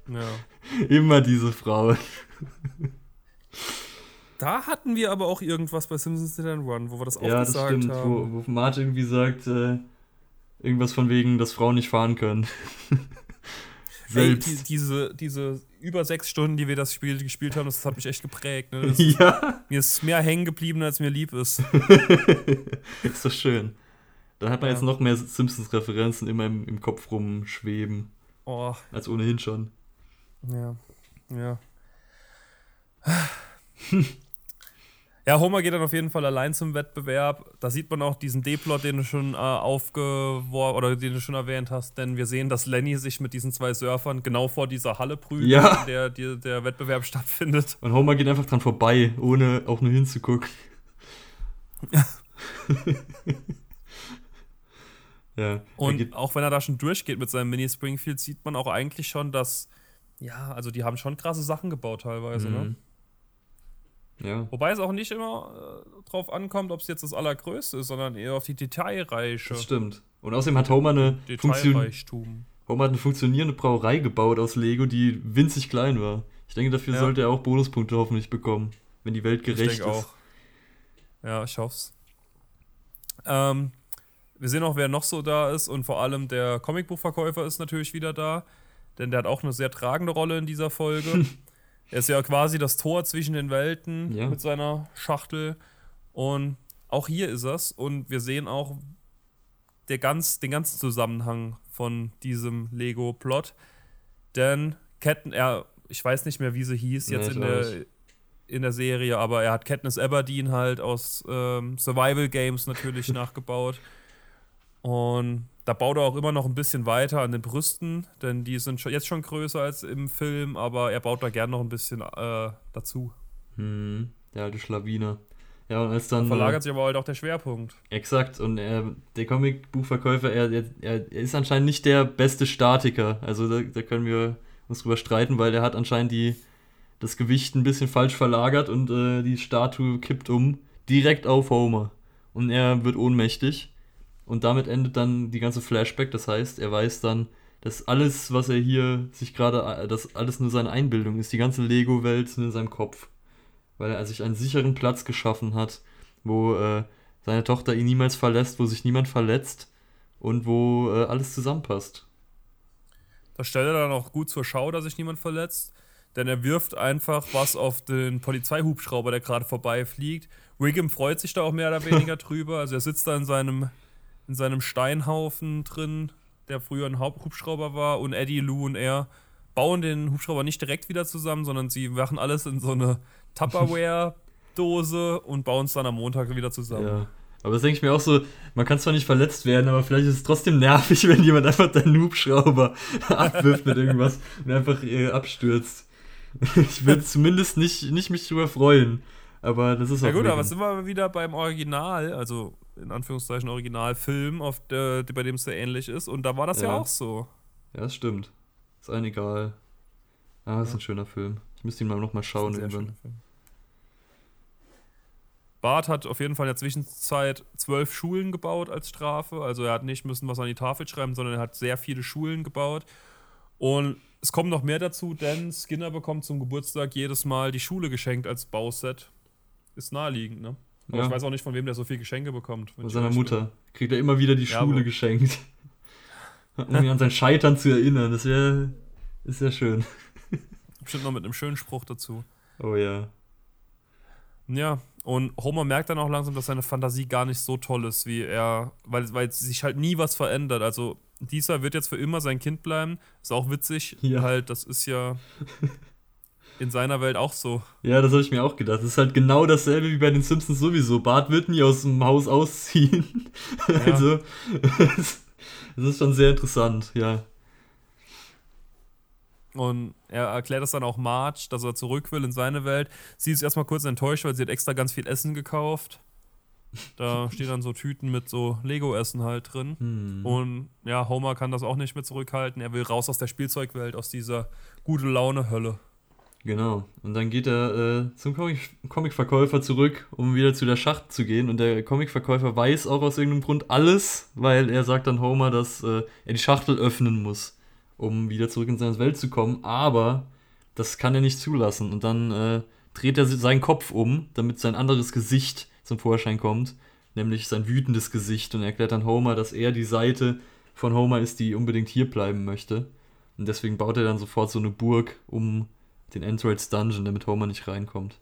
A: Ja.
B: Immer diese Frauen.
A: Da hatten wir aber auch irgendwas bei Simpsons Hit and Run, wo wir das auch
B: Ja, das
A: gesagt
B: stimmt.
A: haben.
B: Wo, wo Marge irgendwie sagt, äh, irgendwas von wegen, dass Frauen nicht fahren können.
A: Ey,
B: Selbst.
A: die, diese, diese über sechs Stunden, die wir das Spiel gespielt haben, das hat mich echt geprägt. Ne? Das,
B: ja,
A: mir ist mehr hängen geblieben, als mir lieb ist.
B: ist doch schön. Da hat man
A: Ja.
B: jetzt noch mehr Simpsons-Referenzen immer im, im Kopf rumschweben,
A: Oh,
B: als ohnehin schon.
A: ja. Ja. Ja, Homer geht dann auf jeden Fall allein zum Wettbewerb. Da sieht man auch diesen D-Plot, den du schon äh, aufgeworfen oder den du schon erwähnt hast, denn wir sehen, dass Lenny sich mit diesen zwei Surfern genau vor dieser Halle prügelt,
B: Ja.
A: in der die, der Wettbewerb stattfindet.
B: Und Homer geht einfach dran vorbei, ohne auch nur hinzugucken. ja.
A: Und auch wenn er da schon durchgeht mit seinem Mini Springfield, sieht man auch eigentlich schon, dass, ja, also die haben schon krasse Sachen gebaut teilweise, ne?
B: Mhm. Ja.
A: Wobei es auch nicht immer äh, drauf ankommt, ob es jetzt das Allergrößte ist, sondern eher auf die Detailreiche.
B: Das stimmt. Und außerdem hat Homer eine, Funktion. Homer hat eine funktionierende Brauerei gebaut aus Lego, die winzig klein war. Ich denke, dafür
A: Ja.
B: sollte er auch Bonuspunkte hoffentlich bekommen, wenn die Welt gerecht
A: ich
B: ist.
A: auch. Ja, ich hoff's. Ähm, wir sehen auch, wer noch so da ist und vor allem der Comicbuchverkäufer ist natürlich wieder da, denn der hat auch eine sehr tragende Rolle in dieser Folge. er ist ja quasi das Tor zwischen den Welten
B: Ja.
A: mit seiner Schachtel und auch hier ist es und wir sehen auch der ganz, den ganzen Zusammenhang von diesem Lego-Plot, denn Ketten, er, ich weiß nicht mehr, wie sie hieß
B: Nee,
A: jetzt
B: ich
A: in der, in der Serie, aber er hat Katniss Everdeen halt aus ähm, Survival Games natürlich nachgebaut. Und da baut er auch immer noch ein bisschen weiter an den Brüsten, denn die sind jetzt schon größer als im Film, aber er baut da gern noch ein bisschen äh, dazu.
B: Hm, der alte Schlawiner. Ja, und als dann.
A: Verlagert sich aber halt auch der Schwerpunkt.
B: Exakt, und er, der Comicbuchverkäufer, er, er, er ist anscheinend nicht der beste Statiker. Also da, da können wir uns drüber streiten, weil er hat anscheinend die, das Gewicht ein bisschen falsch verlagert und äh, die Statue kippt um direkt auf Homer. Und er wird ohnmächtig. Und damit endet dann die ganze Flashback. Das heißt, er weiß dann, dass alles, was er hier sich gerade, dass alles nur seine Einbildung ist. Die ganze Lego-Welt ist nur in seinem Kopf. Weil er sich einen sicheren Platz geschaffen hat, wo äh, seine Tochter ihn niemals verlässt, wo sich niemand verletzt und wo äh, alles zusammenpasst.
A: Das stellt er dann auch gut zur Schau, dass sich niemand verletzt. Denn er wirft einfach was auf den Polizeihubschrauber, der gerade vorbeifliegt. Wiggum freut sich da auch mehr oder weniger drüber. Also er sitzt da in seinem, in seinem Steinhaufen drin, der früher ein Haupthubschrauber war. Und Eddie, Lou und er bauen den Hubschrauber nicht direkt wieder zusammen, sondern sie machen alles in so eine Tupperware-Dose und bauen es dann am Montag wieder zusammen.
B: Ja. Aber das denke ich mir auch so, man kann zwar nicht verletzt werden, aber vielleicht ist es trotzdem nervig, wenn jemand einfach deinen Hubschrauber abwirft mit irgendwas und einfach äh, abstürzt. Ich würde zumindest nicht, nicht mich drüber freuen. Aber das ist
A: Ja
B: auch
A: gut, aber
B: Wiggum.
A: sind wir wieder beim Original, also in Anführungszeichen Originalfilm, auf der, bei dem es sehr ähnlich ist. Und da war das ja,
B: Ja.
A: auch so.
B: Ja, das stimmt. Ist allen egal. Ah, das ist
A: Ja.
B: ein schöner Film. Ich müsste ihn mal nochmal schauen irgendwann.
A: Film. Bart hat auf jeden Fall in der Zwischenzeit zwölf Schulen gebaut als Strafe. Also er hat nicht müssen was an die Tafel schreiben, sondern er hat sehr viele Schulen gebaut. Und es kommt noch mehr dazu, denn Skinner bekommt zum Geburtstag jedes Mal die Schule geschenkt als Bauset. Ist naheliegend, ne? Aber
B: Ja.
A: ich weiß auch nicht, von wem der so viel Geschenke bekommt.
B: Von seiner. Mutter. Kriegt er immer wieder die
A: Ja,
B: Schule geschenkt. um ihn an sein Scheitern zu erinnern. Das wäre ist ja schön.
A: Bestimmt noch mit einem schönen Spruch dazu.
B: Oh ja.
A: Ja, und Homer merkt dann auch langsam, dass seine Fantasie gar nicht so toll ist, wie er, weil, weil sich halt nie was verändert. Also dieser wird jetzt für immer sein Kind bleiben. Ist auch witzig.
B: Ja.
A: Halt, das ist ja in seiner Welt auch so.
B: Ja, das habe ich mir auch gedacht. Das ist halt genau dasselbe wie bei den Simpsons sowieso. Bart wird nie aus dem Haus ausziehen. Also, das ist schon sehr interessant, ja.
A: Und er erklärt das dann auch Marge, dass er zurück will in seine Welt. Sie ist erstmal kurz enttäuscht, weil sie hat extra ganz viel Essen gekauft. Da stehen dann so Tüten mit so Lego-Essen halt drin.
B: Hm.
A: Und ja, Homer kann das auch nicht mehr zurückhalten. Er will raus aus der Spielzeugwelt, aus dieser gute Laune-Hölle.
B: Genau. Und dann geht er äh, zum Comic Comicverkäufer zurück, um wieder zu der Schacht zu gehen. Und der Comicverkäufer weiß auch aus irgendeinem Grund alles, weil er sagt dann Homer, dass äh, er die Schachtel öffnen muss, um wieder zurück in seine Welt zu kommen. Aber das kann er nicht zulassen. Und dann äh, dreht er seinen Kopf um, damit sein anderes Gesicht zum Vorschein kommt, nämlich sein wütendes Gesicht. Und er erklärt dann Homer, dass er die Seite von Homer ist, die unbedingt hier bleiben möchte. Und deswegen baut er dann sofort so eine Burg um den Androids Dungeon, damit Homer nicht reinkommt.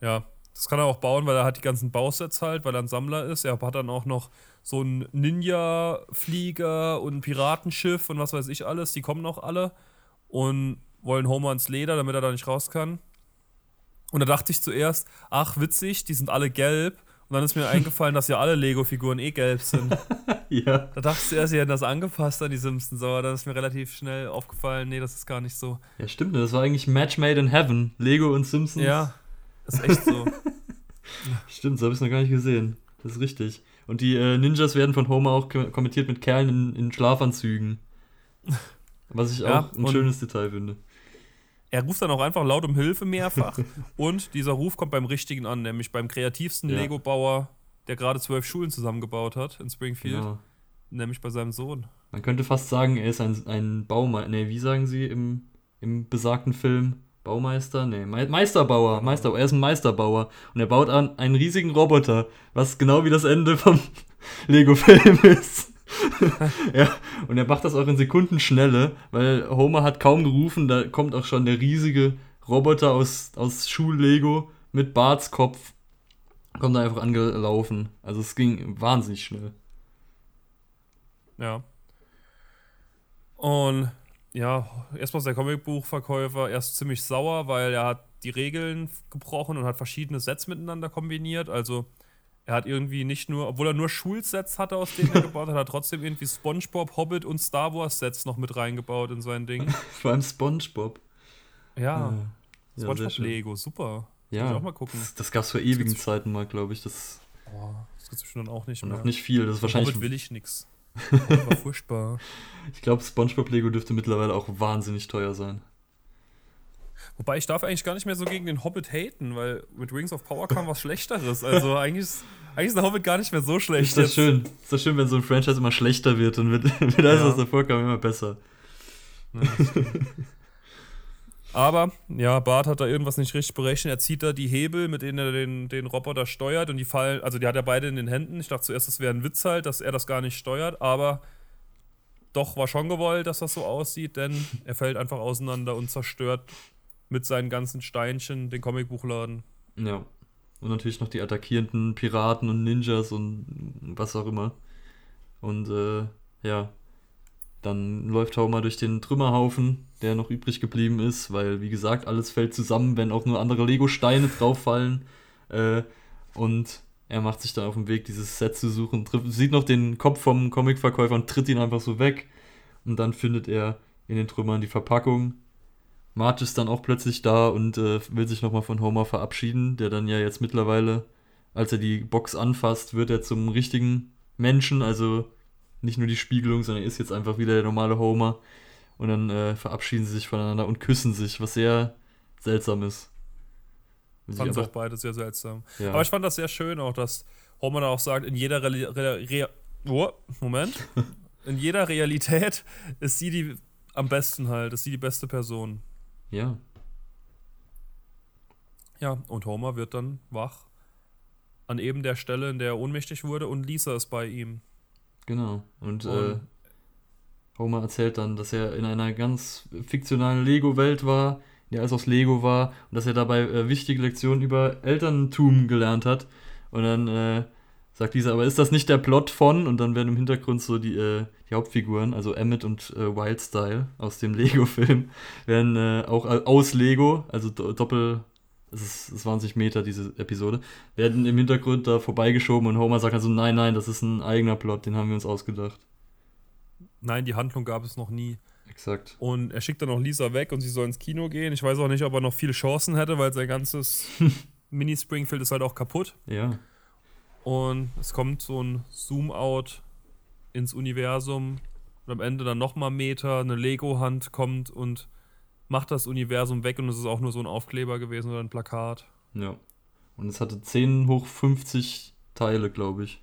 A: Ja, das kann er auch bauen, weil er hat die ganzen Bausets halt, weil er ein Sammler ist. Er hat dann auch noch so einen Ninja-Flieger und ein Piratenschiff und was weiß ich alles. Die kommen auch alle und wollen Homer ins Leder, damit er da nicht raus kann. Und da dachte ich zuerst, ach witzig, die sind alle gelb. Und dann ist mir eingefallen, dass ja alle Lego-Figuren eh gelb sind.
B: ja.
A: Da dachte ich zuerst, sie hätten das angepasst an die Simpsons, aber dann ist mir relativ schnell aufgefallen, nee, das ist gar nicht so.
B: Ja, stimmt. Das war eigentlich Match Made in Heaven. Lego und Simpsons.
A: Ja, ist echt so.
B: Stimmt, so habe ich es noch gar nicht gesehen. Das ist richtig. Und die äh, Ninjas werden von Homer auch ko- kommentiert mit Kerlen in, in Schlafanzügen. Was ich
A: Ja,
B: auch ein schönes Detail finde.
A: Er ruft dann auch einfach laut um Hilfe mehrfach. und dieser Ruf kommt beim Richtigen an, nämlich beim kreativsten
B: Ja.
A: Lego-Bauer, der gerade zwölf Schulen zusammengebaut hat in Springfield.
B: Genau.
A: Nämlich bei seinem Sohn.
B: Man könnte fast sagen, er ist ein, ein Baumeister. Ne, wie sagen sie im, im besagten Film? Baumeister? Ne, Me Meisterbauer. Meisterbauer. Er ist ein Meisterbauer. Und er baut an einen riesigen Roboter, was genau wie das Ende vom Lego-Film ist. ja, und er macht das auch in Sekundenschnelle, weil Homer hat kaum gerufen, da kommt auch schon der riesige Roboter aus, aus Schullego mit Bartskopf. Kommt da einfach angelaufen. Also es ging wahnsinnig schnell.
A: Ja. Und ja, erstmal ist der Comicbuchverkäufer erst ziemlich sauer, weil er hat die Regeln gebrochen und hat verschiedene Sets miteinander kombiniert. Also er hat irgendwie nicht nur, obwohl er nur Schulsets hatte, aus denen er gebaut hat, hat er trotzdem irgendwie SpongeBob, Hobbit und Star Wars Sets noch mit reingebaut in sein Ding.
B: Vor allem SpongeBob.
A: Ja,
B: Ja,
A: SpongeBob. Lego, super.
B: Ja,
A: Muss ich auch mal gucken.
B: Das, das gab es vor ewigen Zeiten mal, glaube ich. Das
A: Oh, das gibt's bestimmt dann auch nicht
B: und
A: mehr.
B: auch nicht viel. Das ist wahrscheinlich.
A: Hobbit will ich nix. War furchtbar.
B: Ich glaube, SpongeBob Lego dürfte mittlerweile auch wahnsinnig teuer sein.
A: Wobei ich darf eigentlich gar nicht mehr so gegen den Hobbit haten, weil mit Rings of Power kam was Schlechteres. Also eigentlich ist, eigentlich ist der Hobbit gar nicht mehr so schlecht.
B: Ist das
A: jetzt.
B: schön? Ist das schön, wenn so ein Franchise immer schlechter wird und wird, wird alles,
A: Ja.
B: was davor kam, immer besser.
A: Ja. Aber, ja, Bart hat da irgendwas nicht richtig berechnet. Er zieht da die Hebel, mit denen er den, den Roboter steuert und die fallen, also die hat er beide in den Händen. Ich dachte zuerst, das wäre ein Witz halt, dass er das gar nicht steuert, aber doch war schon gewollt, dass das so aussieht, denn er fällt einfach auseinander und zerstört mit seinen ganzen Steinchen den Comicbuchladen.
B: Ja. Und natürlich noch die attackierenden Piraten und Ninjas und was auch immer. Und äh, ja, dann läuft Homer durch den Trümmerhaufen, der noch übrig geblieben ist, weil, wie gesagt, alles fällt zusammen, wenn auch nur andere Lego-Steine drauf fallen. Äh, und er macht sich dann auf den Weg, dieses Set zu suchen, trifft, sieht noch den Kopf vom Comicverkäufer und tritt ihn einfach so weg. Und dann findet er in den Trümmern die Verpackung. Marge ist dann auch plötzlich da und äh, will sich nochmal von Homer verabschieden, der dann ja jetzt mittlerweile, als er die Box anfasst, wird er zum richtigen Menschen, also nicht nur die Spiegelung, sondern er ist jetzt einfach wieder der normale Homer. Und dann äh, verabschieden sie sich voneinander und küssen sich, was sehr seltsam ist. Sie
A: Fand es auch beide sehr seltsam.
B: ja.
A: Aber ich fand das sehr schön auch, dass Homer da auch sagt, in jeder Reali Re Re oh, Moment. in jeder Realität ist sie die am besten halt, ist sie die beste Person.
B: Ja,
A: Ja, und Homer wird dann wach an eben der Stelle, in der er ohnmächtig wurde und Lisa ist bei ihm.
B: genau. Und, äh,
A: Und-
B: Homer erzählt dann, dass er in einer ganz fiktionalen Lego-Welt war, in der alles aus Lego war und dass er dabei äh, wichtige Lektionen über Elterntum gelernt hat. Und dann äh, sagt Lisa, aber ist das nicht der Plot von? Und dann werden im Hintergrund so die, äh, die Hauptfiguren, also Emmett und äh, Wildstyle aus dem Lego-Film, werden äh, auch äh, aus Lego, also do doppel, es ist, waren sich Meter, diese Episode, werden im Hintergrund da vorbeigeschoben und Homer sagt also, nein, nein, das ist ein eigener Plot, den haben wir uns ausgedacht.
A: Nein, die Handlung gab es noch nie.
B: Exakt.
A: Und er schickt dann noch Lisa weg und sie soll ins Kino gehen. Ich weiß auch nicht, ob er noch viele Chancen hätte, weil sein ganzes Mini-Springfield ist halt auch kaputt.
B: Ja.
A: Und es kommt so ein Zoom-out ins Universum und am Ende dann nochmal Meter, eine Lego-Hand kommt und macht das Universum weg und es ist auch nur so ein Aufkleber gewesen oder ein Plakat.
B: Ja. Und es hatte 10 hoch 50 Teile, glaube ich.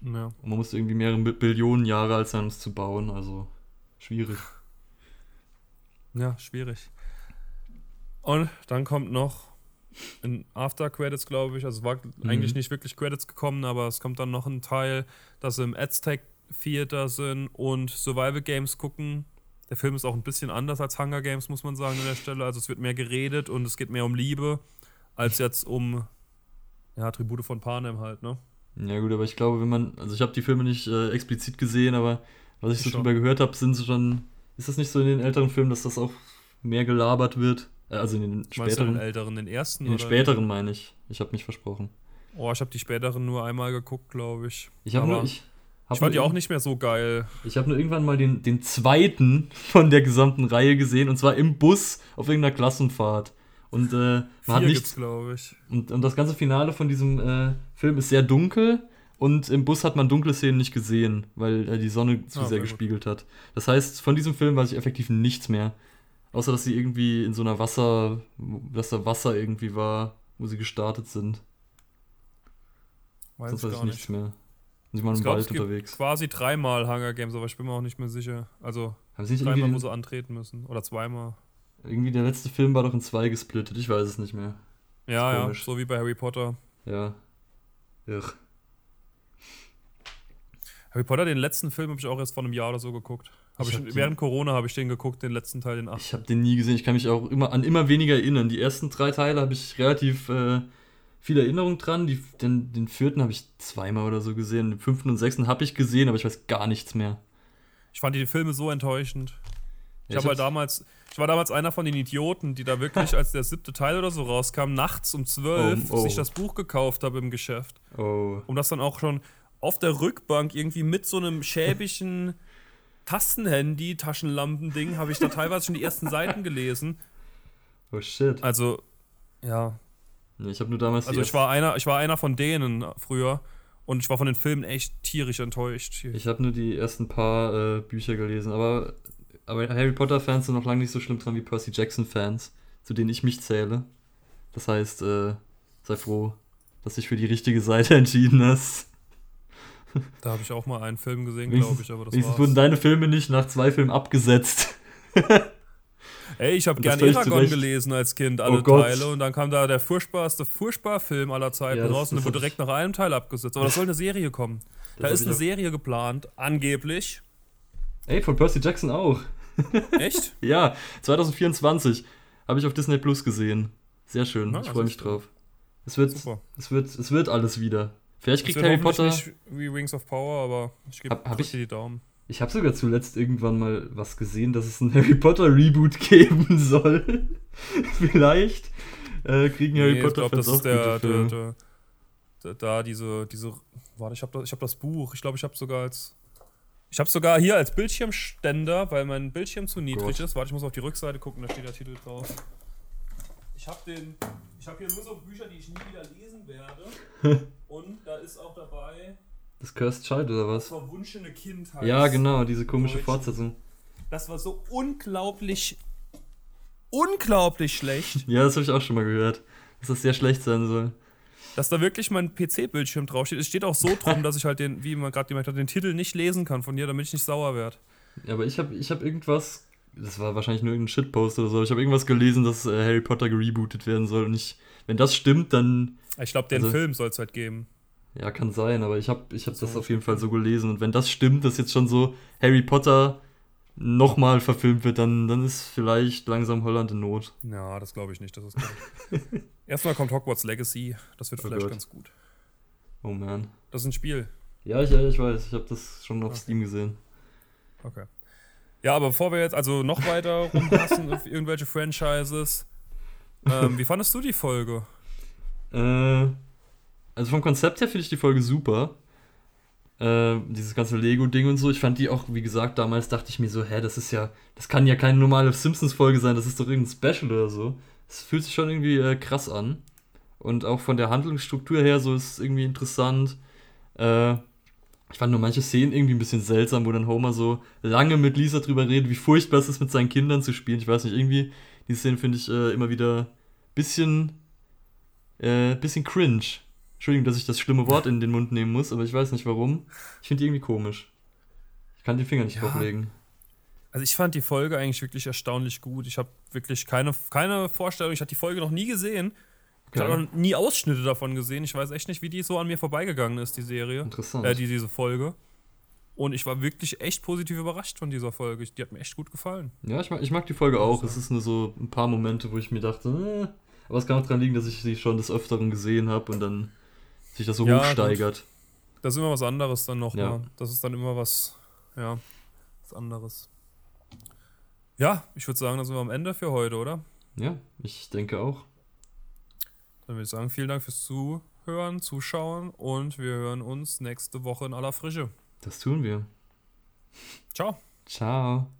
A: Ja.
B: Und man musste irgendwie mehrere Bi- Billionen Jahre alt sein, um es zu bauen. Also schwierig.
A: ja, schwierig. Und dann kommt noch in After Credits, glaube ich, also es war eigentlich nicht wirklich Credits gekommen, aber es kommt dann noch ein Teil, dass sie im Aztec Theater sind und Survival Games gucken. Der Film ist auch ein bisschen anders als Hunger Games, muss man sagen, an der Stelle. Also es wird mehr geredet und es geht mehr um Liebe, als jetzt um ja, Tribute von Panem halt, ne?
B: Ja gut, aber ich glaube, wenn man, also ich habe die Filme nicht äh, explizit gesehen, aber was ich so
A: schon.
B: drüber gehört habe, sind schon, ist das nicht so in den älteren Filmen, dass das auch mehr gelabert wird? Äh, also in den
A: du den
B: späteren,
A: älteren, den ersten?
B: in den späteren meine ich. Ich habe mich versprochen.
A: Oh, ich habe die späteren nur einmal geguckt, glaube ich.
B: Ich habe nur, ich, hab
A: Ich fand die auch nicht mehr so geil.
B: Ich habe nur irgendwann mal den, den zweiten von der gesamten Reihe gesehen und zwar im Bus auf irgendeiner Klassenfahrt. Und äh, man hat
A: Vier
B: nicht.
A: gibt's, glaube ich.
B: Und, und das ganze Finale von diesem äh, Film ist sehr dunkel und im Bus hat man dunkle Szenen nicht gesehen, weil äh, die Sonne zu
A: Ah,
B: sehr
A: sehr gut.
B: gespiegelt hat. Das heißt, von diesem Film weiß ich effektiv nichts mehr. Außer, dass sie irgendwie in so einer Wasser, dass da Wasser irgendwie war, wo sie gestartet sind.
A: Weiß
B: Sonst
A: ich
B: weiß ich nichts
A: nicht.
B: mehr. Sind sie mal im
A: glaube,
B: Wald
A: es gibt
B: unterwegs.
A: quasi dreimal Hunger Games, aber ich bin mir auch nicht mehr sicher. Also
B: Haben sie nicht
A: dreimal, wo sie antreten müssen. Oder zweimal.
B: irgendwie der letzte Film war doch in zwei gesplittet, ich weiß es nicht mehr.
A: Ja, ja,
B: komisch.
A: so wie bei Harry Potter.
B: Ja. Irr.
A: Harry Potter, den letzten Film habe ich auch erst vor einem Jahr oder so geguckt. Hab
B: Ich
A: ich
B: hab den-
A: während Corona habe ich den geguckt, den letzten Teil, den achten.
B: Ich habe den nie gesehen. Ich kann mich auch immer an immer weniger erinnern. Die ersten drei Teile habe ich relativ äh, viel Erinnerung dran. Die, den, den vierten habe ich zweimal oder so gesehen. Den fünften und sechsten habe ich gesehen, aber ich weiß gar nichts mehr.
A: Ich fand die Filme so enttäuschend. Ich,
B: Ja,
A: hab halt damals, ich war damals einer von den Idioten, die da wirklich, als der siebte Teil oder so rauskam, nachts um zwölf
B: Oh, oh.
A: sich das Buch gekauft habe im Geschäft.
B: Oh.
A: Um das dann auch schon auf der Rückbank irgendwie mit so einem schäbigen Tastenhandy, Taschenlampending, habe ich da teilweise schon die ersten Seiten gelesen.
B: Oh shit.
A: Also, ja.
B: Nee, ich habe nur damals
A: Also ich war einer, ich war einer von denen früher und ich war von den Filmen echt tierisch enttäuscht.
B: Ich habe nur die ersten paar äh, Bücher gelesen, aber, aber Harry Potter-Fans sind noch lange nicht so schlimm dran wie Percy Jackson-Fans, zu denen ich mich zähle. Das heißt, äh, sei froh, dass du dich für die richtige Seite entschieden hast.
A: Da habe ich auch mal einen Film gesehen, glaube ich, aber das war's.
B: wurden deine Filme nicht nach zwei Filmen abgesetzt.
A: Ey, ich habe
B: Und das
A: gern
B: völlig zu
A: Eragon gelesen als Kind, alle
B: Oh.
A: Teile. Und dann kam da der furchtbarste Furchtbar-Film aller Zeiten
B: Ja,
A: raus und der wurde direkt nach einem Teil abgesetzt. Aber das soll eine Serie kommen. Da ist eine Serie geplant, angeblich.
B: Ey, von Percy Jackson auch.
A: Echt?
B: Ja, 2024 habe ich auf Disney Plus gesehen. Sehr schön,
A: Na,
B: ich freue mich drauf. Es wird,
A: Super.
B: es wird, es wird alles wieder. Vielleicht
A: Das
B: kriegt Harry Potter.
A: nicht wie Wings of Power, aber ich gebe
B: Hab- hab ich-
A: die Daumen.
B: Ich habe sogar zuletzt irgendwann mal was gesehen, dass es ein Harry Potter Reboot geben soll. Vielleicht äh, kriegen Harry
A: Nee, ich
B: Potter
A: glaube, das
B: Fans
A: ist der, der, der, der, da diese, diese, warte, ich habe das, ich hab das Buch. Ich glaube, ich habe sogar als, ich habe sogar hier als Bildschirmständer, weil mein Bildschirm zu niedrig
B: Gott.
A: ist. Warte, ich muss auf die Rückseite gucken, da steht der Titel drauf. Ich habe den, ich habe hier nur so Bücher, die ich nie wieder lesen werde. Und da ist auch dabei
B: Das Cursed Child oder was?
A: verwunschene Kindheit.
B: Ja, genau, diese komische. Fortsetzung.
A: Das war so unglaublich, unglaublich schlecht.
B: Ja, das habe ich auch schon mal gehört. Dass das sehr schlecht sein soll.
A: dass da wirklich mein PC-Bildschirm draufsteht. Es steht auch so drum, dass ich halt den, wie man gerade gemerkt hat, den Titel nicht lesen kann von dir, damit ich nicht sauer werde.
B: Ja, aber ich habe ich hab irgendwas. Das war wahrscheinlich nur irgendein Shitpost oder so. Ich habe irgendwas gelesen, dass äh, Harry Potter gerebootet werden soll. Und ich, wenn das stimmt, dann.
A: Ich glaube, den
B: Also-
A: Film soll es halt geben.
B: Ja, kann sein, aber ich habe ich hab
A: So,
B: das auf jeden Fall so gelesen. Und wenn das stimmt, dass jetzt schon so Harry Potter nochmal verfilmt wird, dann, dann ist vielleicht langsam Holland in Not.
A: Ja, das glaube ich nicht, es kommt. Erstmal kommt Hogwarts Legacy. Das wird
B: Oh
A: vielleicht
B: Gott.
A: ganz gut.
B: Oh man.
A: Das ist ein Spiel.
B: Ja, ich, ich weiß. Ich habe das schon auf
A: Okay.
B: Steam gesehen.
A: Okay. Ja, aber bevor wir jetzt also noch weiter rumhassen auf irgendwelche Franchises, ähm, wie fandest du die Folge?
B: Äh, also vom Konzept her finde ich die Folge super. Äh, dieses ganze Lego-Ding und so. Ich fand die auch, wie gesagt, damals dachte ich mir so, hä, das ist ja, das kann ja keine normale Simpsons-Folge sein, das ist doch irgendein Special oder so. Es fühlt sich schon irgendwie äh, krass an. Und auch von der Handlungsstruktur her, so ist es irgendwie interessant. Äh, ich fand nur manche Szenen irgendwie ein bisschen seltsam, wo dann Homer so lange mit Lisa drüber redet, wie furchtbar es ist, mit seinen Kindern zu spielen. Ich weiß nicht, irgendwie, die Szenen finde ich äh, immer wieder bisschen, äh, bisschen cringe. Entschuldigung, dass ich das schlimme Wort in den Mund nehmen muss, aber ich weiß nicht warum. Ich finde die irgendwie komisch. Ich kann den Finger nicht
A: Ja.
B: drauflegen.
A: Also ich fand die Folge eigentlich wirklich erstaunlich gut. Ich habe wirklich keine, keine Vorstellung. Ich hatte die Folge noch nie gesehen. Ich habe auch nie Ausschnitte davon gesehen. Ich weiß echt nicht, wie die so an mir vorbeigegangen ist, die Serie.
B: Interessant.
A: Äh, die, diese Folge. Und ich war wirklich echt positiv überrascht von dieser Folge. Die hat mir echt gut gefallen.
B: ja, ich mag, ich mag die Folge auch. Es ist nur so ein paar Momente, wo ich mir dachte, äh, aber es kann auch daran liegen, dass ich sie schon des Öfteren gesehen habe und dann sich das so
A: Ja,
B: hochsteigert.
A: Das ist immer was anderes dann nochmal.
B: Ja.
A: Das ist dann immer was, ja, was anderes. Ja, ich würde sagen, dann sind wir am Ende für heute, oder?
B: Ja, ich denke auch.
A: Dann würde ich sagen, vielen Dank fürs Zuhören, Zuschauen und wir hören uns nächste Woche in aller Frische.
B: Das tun wir.
A: Ciao.
B: Ciao.